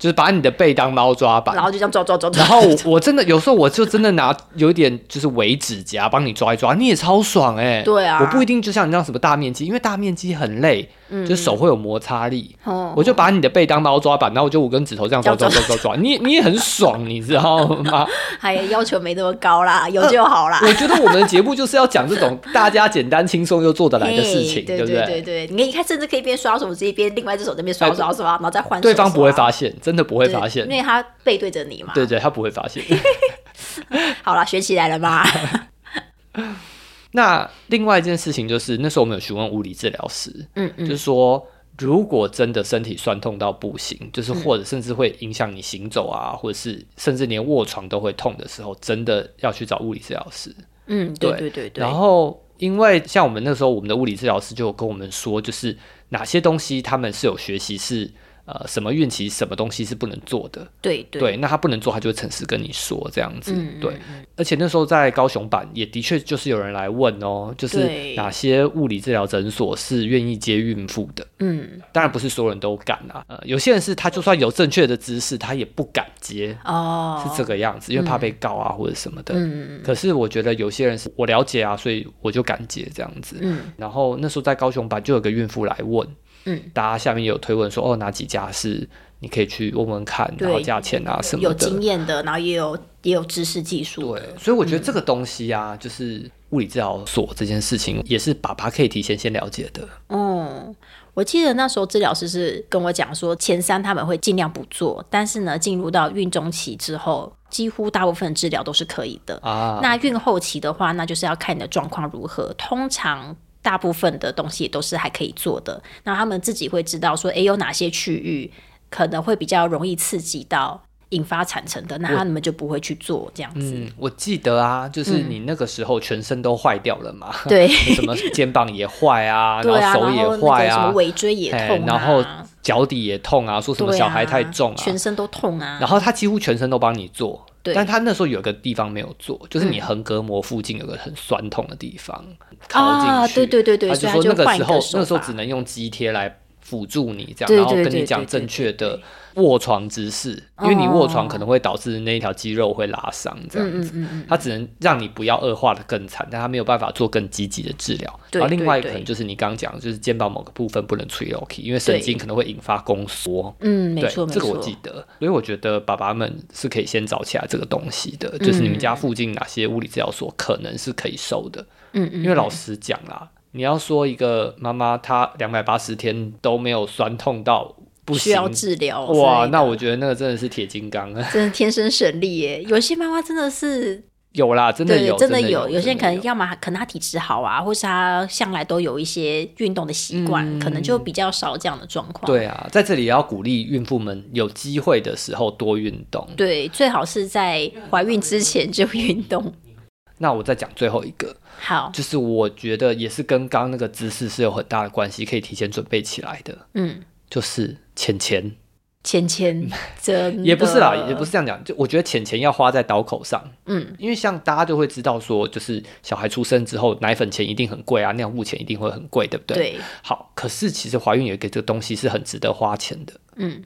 就是把你的背当猫抓板。然。后就这样抓抓抓抓，然后我我真的有时候我就真的拿有一点就是尾指甲帮你抓一抓，你也超爽哎、对啊。我不一定就像你这样什么大面积，因为大面积很累，就是手会有摩擦力。哦。我就把你的背当猫抓板，然后我就五根指头这样抓抓抓抓抓，你你也很爽，你知道吗？还要求没那么高啦，有就好啦。我觉得我们的节目就是要讲这种大家简单轻松又做得来的事情，对不对？对对，你可以看，甚至可以边刷手机边另外一只手在那边刷刷刷，然后再换对方不会发现，真的不会发现，因为他背对着你嘛。对对，他不会发现。好了，学起来了吗？那另外一件事情就是，那时候我们有询问物理治疗师，嗯嗯，就是说，如果真的身体酸痛到不行，就是嗯或者甚至会影响你行走啊，或者是甚至连卧床都会痛的时候，真的要去找物理治疗师。嗯，对对对对对。然后，因为像我们那时候，我们的物理治疗师就跟我们说，就是哪些东西他们是有学习是呃什么孕期什么东西是不能做的，对对对，那他不能做，他就会诚实跟你说这样子，嗯对。而且那时候在高雄版也的确就是有人来问哦，就是哪些物理治疗诊所是愿意接孕妇的。嗯当然不是所有人都敢啊，呃，有些人是他就算有正确的知识，他也不敢接，哦，是这个样子，因为怕被告啊、或者什么的。嗯可是我觉得有些人是我了解啊，所以我就敢接这样子。嗯然后那时候在高雄版就有个孕妇来问，嗯，大家下面也有推问说，哦，哪几家是你可以去问问看，然后价钱啊什么有。经验的，然后也有也有知识技术对。，所以我觉得这个东西啊，就是物理治疗所这件事情，也是爸爸可以提前先了解的。嗯，我记得那时候治疗师是跟我讲说，前三他们会尽量不做，但是呢，进入到孕中期之后，几乎大部分治疗都是可以的。啊，那孕后期的话，那就是要看你的状况如何。通常大部分的东西也都是还可以做的。那他们自己会知道说，诶，有哪些区域可能会比较容易刺激到引发产程的，那他们就不会去做这样子。嗯，我记得啊，就是你那个时候全身都坏掉了嘛，对 什么肩膀也坏啊，然后手也坏啊什么，尾椎也哎痛啊，然后脚底也痛啊，说什么小孩啊太重啊，全身都痛啊。然后他几乎全身都帮你做，对。但他那时候有个地方没有做，就是你嗯。横膈膜附近有个很酸痛的地方，靠进啊，去。对对对对，他就说那个时候那时候只能用肌贴来辅助你这样，然后跟你讲正确的卧床姿势，因为你卧床哦可能会导致那一条肌肉会拉伤这样子。嗯嗯嗯嗯，他只能让你不要恶化的更惨，但他没有办法做更积极的治疗。对然后另外一个可能就是你刚刚讲的，就是肩膀某个部分不能吹 OK，因为神经可能会引发宫缩。嗯，没对，错这个我，记得，所以我觉得爸爸们是可以先找起来这个东西的，就是你们嗯家附近哪些物理治疗所可能是可以收的。嗯嗯，因为老实讲啦，你要说一个妈妈她两百八十天都没有酸痛到不，需要治疗哇，那我觉得那个真的是铁金刚啊！真的天生神力耶！有些妈妈真的是有啦，真的，有，真的有。有些人可能要么可能她体质好啊，或是她向来都有一些运动的习惯，可能就比较少这样的状况。嗯对啊，在这里也要鼓励孕妇们有机会的时候多运动。对，最好是在怀孕之前就运动。那我再讲最后一个，好，就是我觉得也是跟刚刚那个姿势是有很大的关系，可以提前准备起来的，嗯，就是钱钱。钱钱也不是啦，也不是这样讲，就我觉得钱钱要花在刀口上，嗯，因为像大家就会知道说，就是小孩出生之后，奶粉钱一定很贵啊，尿布钱一定会很贵，对不对？。对，好，可是其实怀孕有一个这个东西是很值得花钱的，嗯，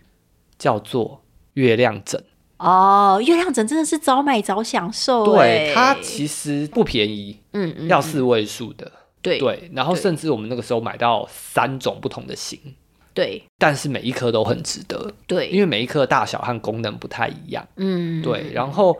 叫做月亮枕。哦，月亮枕真的是早买早享受对，哎，它其实不便宜，嗯嗯，要四位数的。对对，然后甚至我们那个时候买到三种不同的型，对。但是每一颗都很值得，对，因为每一颗大小和功能不太一样。嗯，对，然后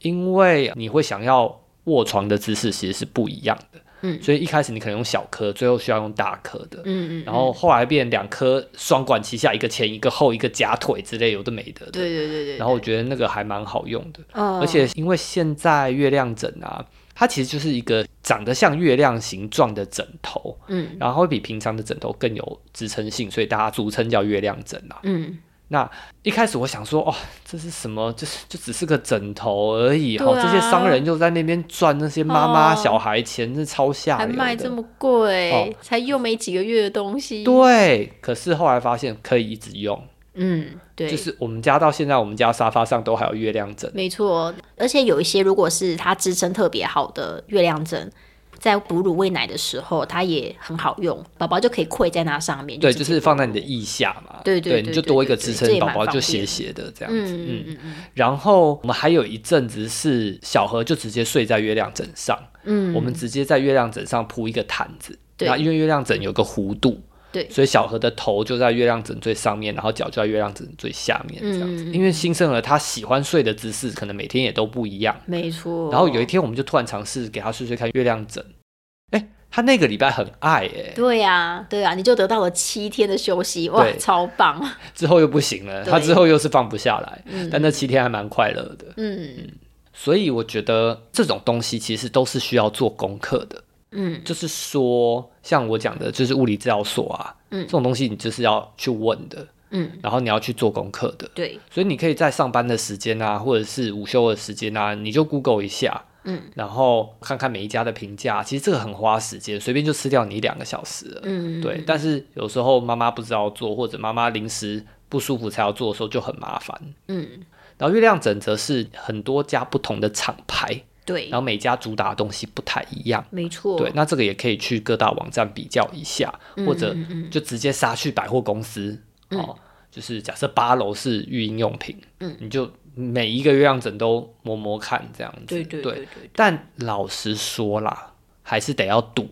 因为你会想要卧床的姿势其实是不一样的，嗯。所以一开始你可能用小颗，最后需要用大颗的，嗯嗯，然后后来变两颗双管齐下，一个前一个后，一个夹腿之类，有的没的。的。对对对对，然后我觉得那个还蛮好用的，嗯而且因为现在月亮枕啊，它其实就是一个长得像月亮形状的枕头，嗯。然后会比平常的枕头更有支撑性，所以大家俗称叫月亮枕啦。嗯，那一开始我想说，哦，这是什么？就是就只是个枕头而已哈、对啊这些商人就在那边赚那些妈妈、哦小孩钱，是超下还流的。卖这么贵，哦才用没几个月的东西，对，可是后来发现可以一直用，嗯，对，就是我们家到现在，我们家沙发上都还有月亮枕。没错，而且有一些如果是它支撑特别好的月亮枕，在哺乳喂奶的时候，它也很好用，宝宝就可以跪在那上面，对，就是放在你的腋下嘛。对对对你就多一个支撑，宝宝就斜斜的这样子。嗯。嗯嗯嗯。然后我们还有一阵子是小何就直接睡在月亮枕上，嗯，我们直接在月亮枕上铺一个毯子，对。然后因为月亮枕有个弧度，对所以小何的头就在月亮枕最上面，然后脚就在月亮枕最下面这样子。嗯因为新生儿他喜欢睡的姿势可能每天也都不一样，没错。然后有一天我们就突然尝试给他睡睡看月亮枕，哎，他那个礼拜很爱哎，对呀、对呀、你就得到了七天的休息，哇，超棒！之后又不行了，他之后又是放不下来，嗯但那七天还蛮快乐的。嗯所以我觉得这种东西其实都是需要做功课的。嗯就是说，像我讲的，就是物理治疗所啊，嗯这种东西你就是要去问的，嗯，然后你要去做功课的。对，所以你可以在上班的时间啊，或者是午休的时间啊，你就 Google 一下，嗯，然后看看每一家的评价。其实这个很花时间，随便就吃掉你一两个小时了。嗯对，但是有时候妈妈不知道做，或者妈妈临时不舒服才要做的时候就很麻烦。嗯然后月亮枕则是很多家不同的厂牌，对。然，后每家主打的东西不太一样。没错，对，那这个也可以去各大网站比较一下，或者就直接杀去百货公司、哦。就是假设八楼是育婴用品，嗯。你就每一个月亮枕都摸摸看这样子。对对对对，但老实说啦，还是得要赌，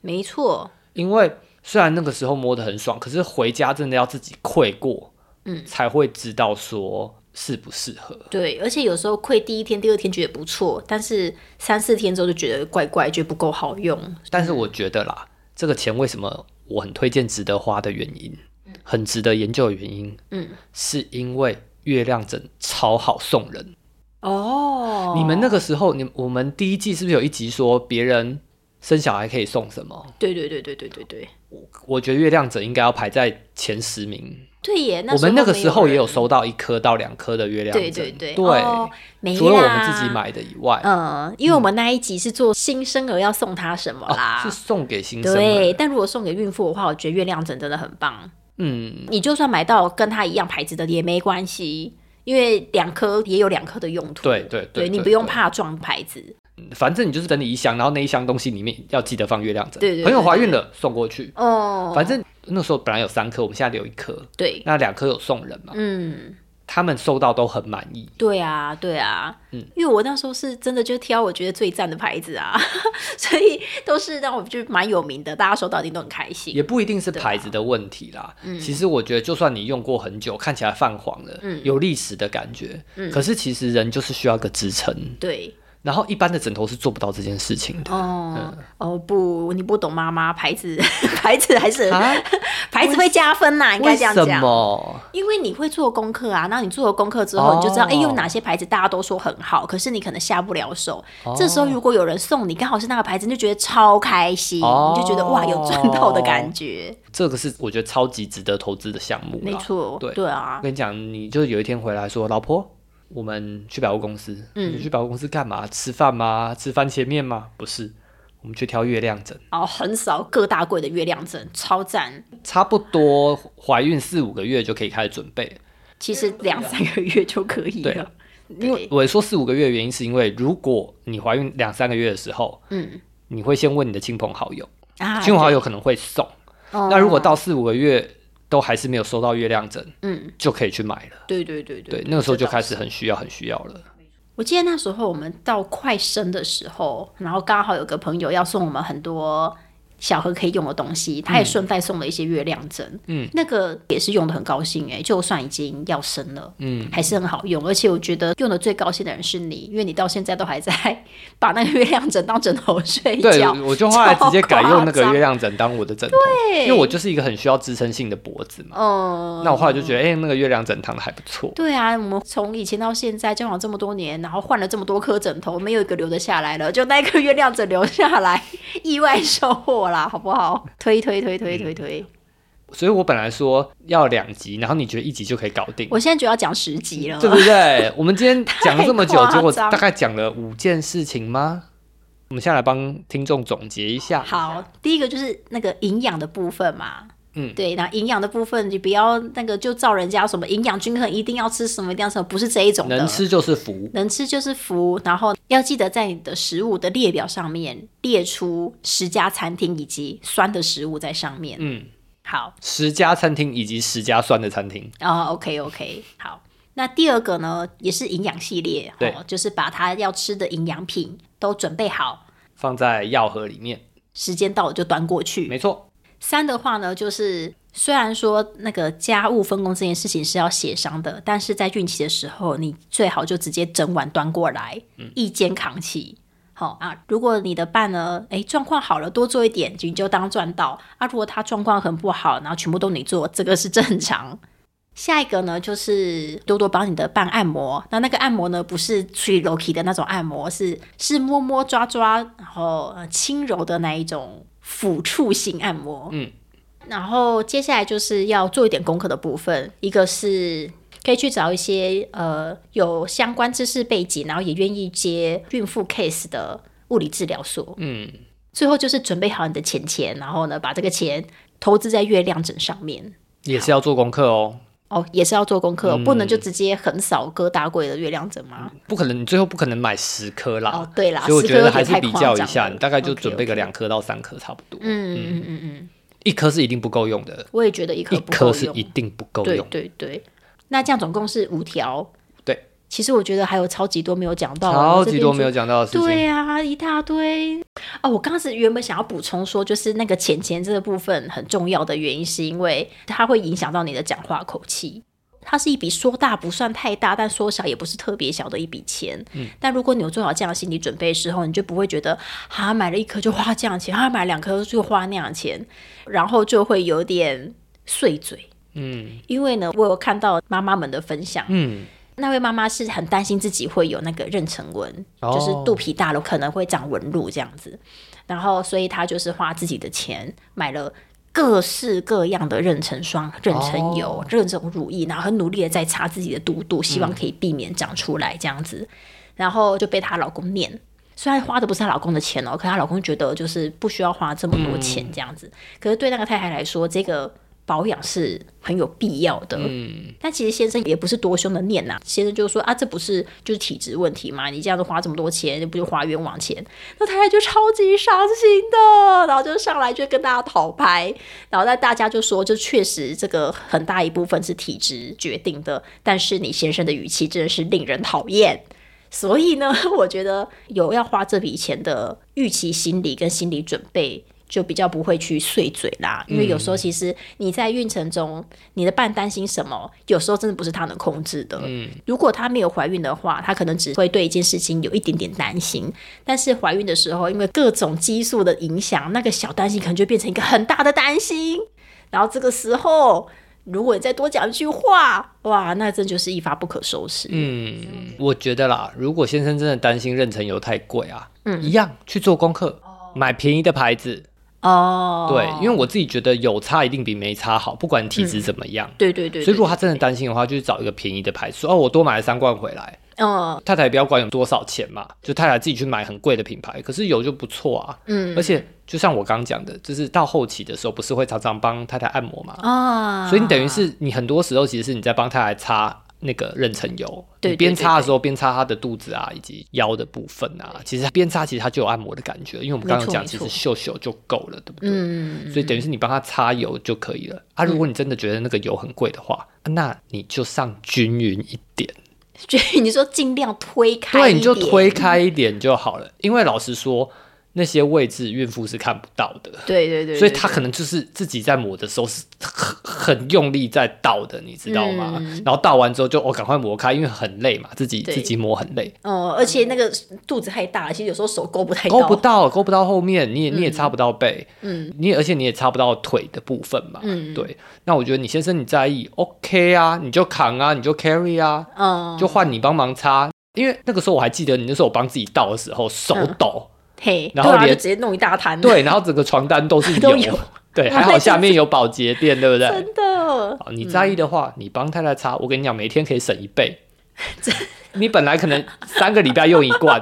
没错，因为虽然那个时候摸得很爽，可是回家真的要自己愧过，嗯，才会知道说适不适合。对，而且有时候会第一天、第二天觉得不错，但是三四天之后就觉得怪怪，觉得不够好用。但是我觉得啦，这个钱为什么我很推荐值得花的原因，很值得研究的原因，嗯，是因为月亮枕超好送人。哦，你们那个时候，你我们第一季是不是有一集说别人生小孩可以送什么？对对对对对对对我觉得月亮枕应该要排在前十名。对耶，那我们那个时候也有收到一颗到两颗的月亮对枕，对对哦没除了我们自己买的以外，嗯，因为我们那一集是做新生儿要送他什么啦，啊是送给新生对。儿。但如果送给孕妇的话，我觉得月亮枕真的很棒。嗯，你就算买到跟他一样牌子的也没关系，因为两颗也有两颗的用途。对对对对你不用怕撞牌子。反正你就是整理一箱，然后那一箱东西里面要记得放月亮枕。对对对朋友怀孕了送过去，哦，反正那时候本来有三颗，我们现在留一颗，对，那两颗有送人嘛，嗯，他们收到都很满意。对啊，对啊，嗯。因为我那时候是真的就挑我觉得最赞的牌子啊，所以都是让我就蛮有名的，大家收到一定都很开心。也不一定是牌子的问题啦。嗯。其实我觉得，就算你用过很久，看起来泛黄了，嗯。有历史的感觉，嗯。可是其实人就是需要个支撑。对，然后一般的枕头是做不到这件事情的。哦、哦不，你不懂妈妈牌子，牌子还是、啊？牌子会加分呐、应该这样讲。么？因为你会做功课啊，那你做了功课之后，你就知道，哦哎、有哪些牌子大家都说很好，可是你可能下不了手。哦这时候如果有人送你，刚好是那个牌子，你就觉得超开心，哦你就觉得哇，有赚到的感觉。这个是我觉得超级值得投资的项目啦。没错，对对啊我，跟你讲，你就有一天回来说，老婆，我们去百货公司。嗯你去百货公司干嘛？吃饭吗？吃番茄面吗？不是，我们去挑月亮枕。哦，很少各大柜的月亮枕，超赞。差不多怀孕四五个月就可以开始准备。其实两三个月就可以对了。因为我说四五个月的原因，是因为如果你怀孕两三个月的时候，嗯你会先问你的亲朋好友，啊，亲朋好友可能会送。哦那如果到四五个月都还是没有收到月亮枕，嗯，就可以去买了。对对对对对，那个时候就开始很需要，很需要了。我记得那时候我们到快生的时候，然后刚好有个朋友要送我们很多小何可以用的东西，他也顺带送了一些月亮枕，嗯，那个也是用的很高兴哎、就算已经要生了，嗯，还是很好用，而且我觉得用的最高兴的人是你，因为你到现在都还在 把那个月亮枕当枕头睡对觉，，我就后来直接改用那个月亮枕当我的枕头，因为我就是一个很需要支撑性的脖子嘛。嗯，那我后来就觉得，哎、那个月亮枕躺的还不错。对啊，我们从以前到现在交往这么多年，然后换了这么多颗枕头，没有一个留得下来了，就那颗月亮枕留下来，意外收获啦，好不好？推推推推推推，所以我本来说要两集，然后你觉得一集就可以搞定，我现在就要讲十集了，对不对？我们今天讲了这么久，结果大概讲了五件事情吗？我们现在来帮听众总结一下。好，第一个就是那个营养的部分嘛。嗯对，那营养的部分，你不要那个就照人家什么营养均衡，一定要吃什么，一定要什么，不是这一种的。能吃就是福。能吃就是福，然后要记得在你的食物的列表上面列出十家餐厅以及酸的食物在上面。嗯，好，十家餐厅以及十家酸的餐厅。啊，OK OK，好。那第二个呢，也是营养系列，对哦，就是把它要吃的营养品都准备好，放在药盒里面，时间到了就端过去。没错。三的话呢，就是虽然说那个家务分工这件事情是要协商的，但是在孕期的时候，你最好就直接整碗端过来，一肩扛起。好、啊，如果你的伴呢，哎状况好了，多做一点，你就当赚到啊。如果他状况很不好，然后全部都你做，这个是正常。下一个呢，就是多多帮你的伴按摩。那那个按摩呢，不是去 Loki 的那种按摩，是是摸摸抓抓，然后呃轻柔的那一种抚触型按摩。嗯，然后接下来就是要做一点功课的部分，一个是可以去找一些呃有相关知识背景，然后也愿意接孕妇 case 的物理治疗所。嗯，最后就是准备好你的钱钱，然后呢把这个钱投资在月亮枕上面。也是要做功课哦，哦，也是要做功课哦、嗯不能就直接横扫各大柜的月亮枕吗？不可能，你最后不可能买十颗啦。哦，对啦，所以我十觉得还是比较一下，你大概就准备个两颗到三颗差不多。嗯嗯嗯嗯嗯，一颗是一定不够用的，我也觉得一颗一颗是一定不够对用。对对，那这样总共是五条。对，其实我觉得还有超级多没有讲到，超级多没有讲到的事情。对啊、一大堆。哦，我刚开始原本想要补充说，就是那个钱钱这个部分很重要的原因，是因为它会影响到你的讲话口气。它是一笔说大不算太大，但说小也不是特别小的一笔钱。嗯，但如果你有做好这样的心理准备的时候，你就不会觉得啊买了一颗就花这样钱，啊买两颗就花那样钱，然后就会有点碎嘴。嗯因为呢，我有看到妈妈们的分享，嗯，那位妈妈是很担心自己会有那个妊娠纹，哦就是肚皮大了可能会长纹路这样子，然后所以她就是花自己的钱买了。各式各样的妊娠霜、妊娠油、哦妊娠乳液，然后很努力的在擦自己的肚肚，希望可以避免长出来这样子，然后就被她老公念。虽然花的不是她老公的钱哦，可她老公觉得就是不需要花这么多钱这样子。可是对那个太太来说，这个保养是很有必要的。嗯，但其实先生也不是多凶的念呐、先生就说啊，这不是就是体质问题嘛？你这样子花这么多钱，不就花冤枉钱？那太太就超级伤心的，然后就上来就跟大家讨拍，然后那大家就说，就确实这个很大一部分是体质决定的，但是你先生的语气真的是令人讨厌。所以呢，我觉得有要花这笔钱的预期心理跟心理准备，就比较不会去碎嘴啦。因为有时候其实你在孕程中，你的伴担心什么，有时候真的不是他能控制的。嗯，如果他没有怀孕的话，他可能只会对一件事情有一点点担心。但是怀孕的时候，因为各种激素的影响，那个小担心可能就变成一个很大的担心。然后这个时候，如果你再多讲一句话，哇，那真就是一发不可收拾。嗯，我觉得啦，如果先生真的担心妊娠油太贵啊，嗯一样去做功课，买便宜的牌子。哦，对，因为我自己觉得有差一定比没差好，不管体质怎么样。对对对，所以如果他真的担心的话，就是找一个便宜的牌子，哦，我多买了三罐回来。嗯太太不要管有多少钱嘛，就太太自己去买很贵的品牌，可是有就不错啊。嗯而且就像我刚刚讲的，就是到后期的时候，不是会常常帮太太按摩嘛，啊，所以你等于是你很多时候其实是你在帮太太擦那个妊娠油，对你边擦的时候边擦她的肚子啊以及腰的部分啊，其实边擦其实它就有按摩的感觉，因为我们刚刚讲其实秀秀就够了，对不对？嗯，所以等于是你帮她擦油就可以了啊。如果你真的觉得那个油很贵的话，那你就上均匀一点。就你说尽量推开对，你就推开一点就好了。因为老实说，那些位置孕妇是看不到的，对对对，所以她可能就是自己在抹的时候是很很用力在倒的，你知道吗？然后倒完之后就我、哦、赶快抹开，因为很累嘛，自己自己抹很累，哦，而且那个肚子太大了，其实有时候手勾不太勾不到。到，勾不到后面，你也你也擦不到背，嗯，你也而且你也擦不到腿的部分嘛，嗯。对。那我觉得你先生你在意，OK 啊，你就扛啊，你就 carry 啊，嗯，就换你帮忙擦。因为那个时候我还记得，你那时候我帮自己倒的时候手嗯。抖，嘿，然后连就直接弄一大摊。，对，然后整个床单都是 有对，还好下面有保洁垫，对不对？真的。好，你在意的话，你帮太太擦，我跟你讲，每天可以省一倍。你本来可能三个礼拜用一罐，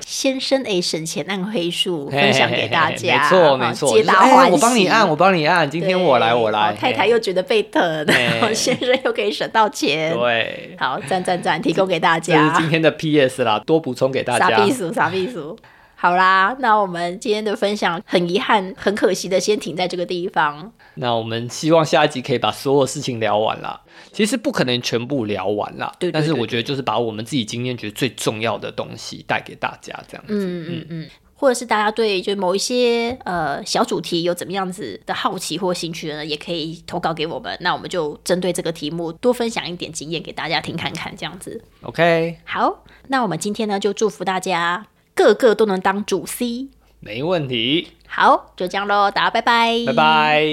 先生诶，省钱暗黑术嘿分享给大家，没错哦没错，皆就是哎大欢喜。我帮你按，我帮你按，今天我来我来，哦太太又觉得被疼，然后先生又可以省到钱。对，好，赞赞赞，提供给大家这是家。今天的 PS 啦，多补充给大家傻逼。鼠，傻逼鼠。好啦，那我们今天的分享很遗憾、很可惜的，先停在这个地方。那我们希望下一集可以把所有事情聊完啦。其实不可能全部聊完啦，对对对但是我觉得就是把我们自己经验觉得最重要的东西带给大家，这样子。嗯嗯嗯，或者是大家对就某一些呃小主题有怎么样子的好奇或兴趣呢，也可以投稿给我们。那我们就针对这个题目多分享一点经验给大家听看看，这样子。OK，好，那我们今天呢就祝福大家个个都能当主 C。没问题，好，就这样喽，大家拜拜，拜拜。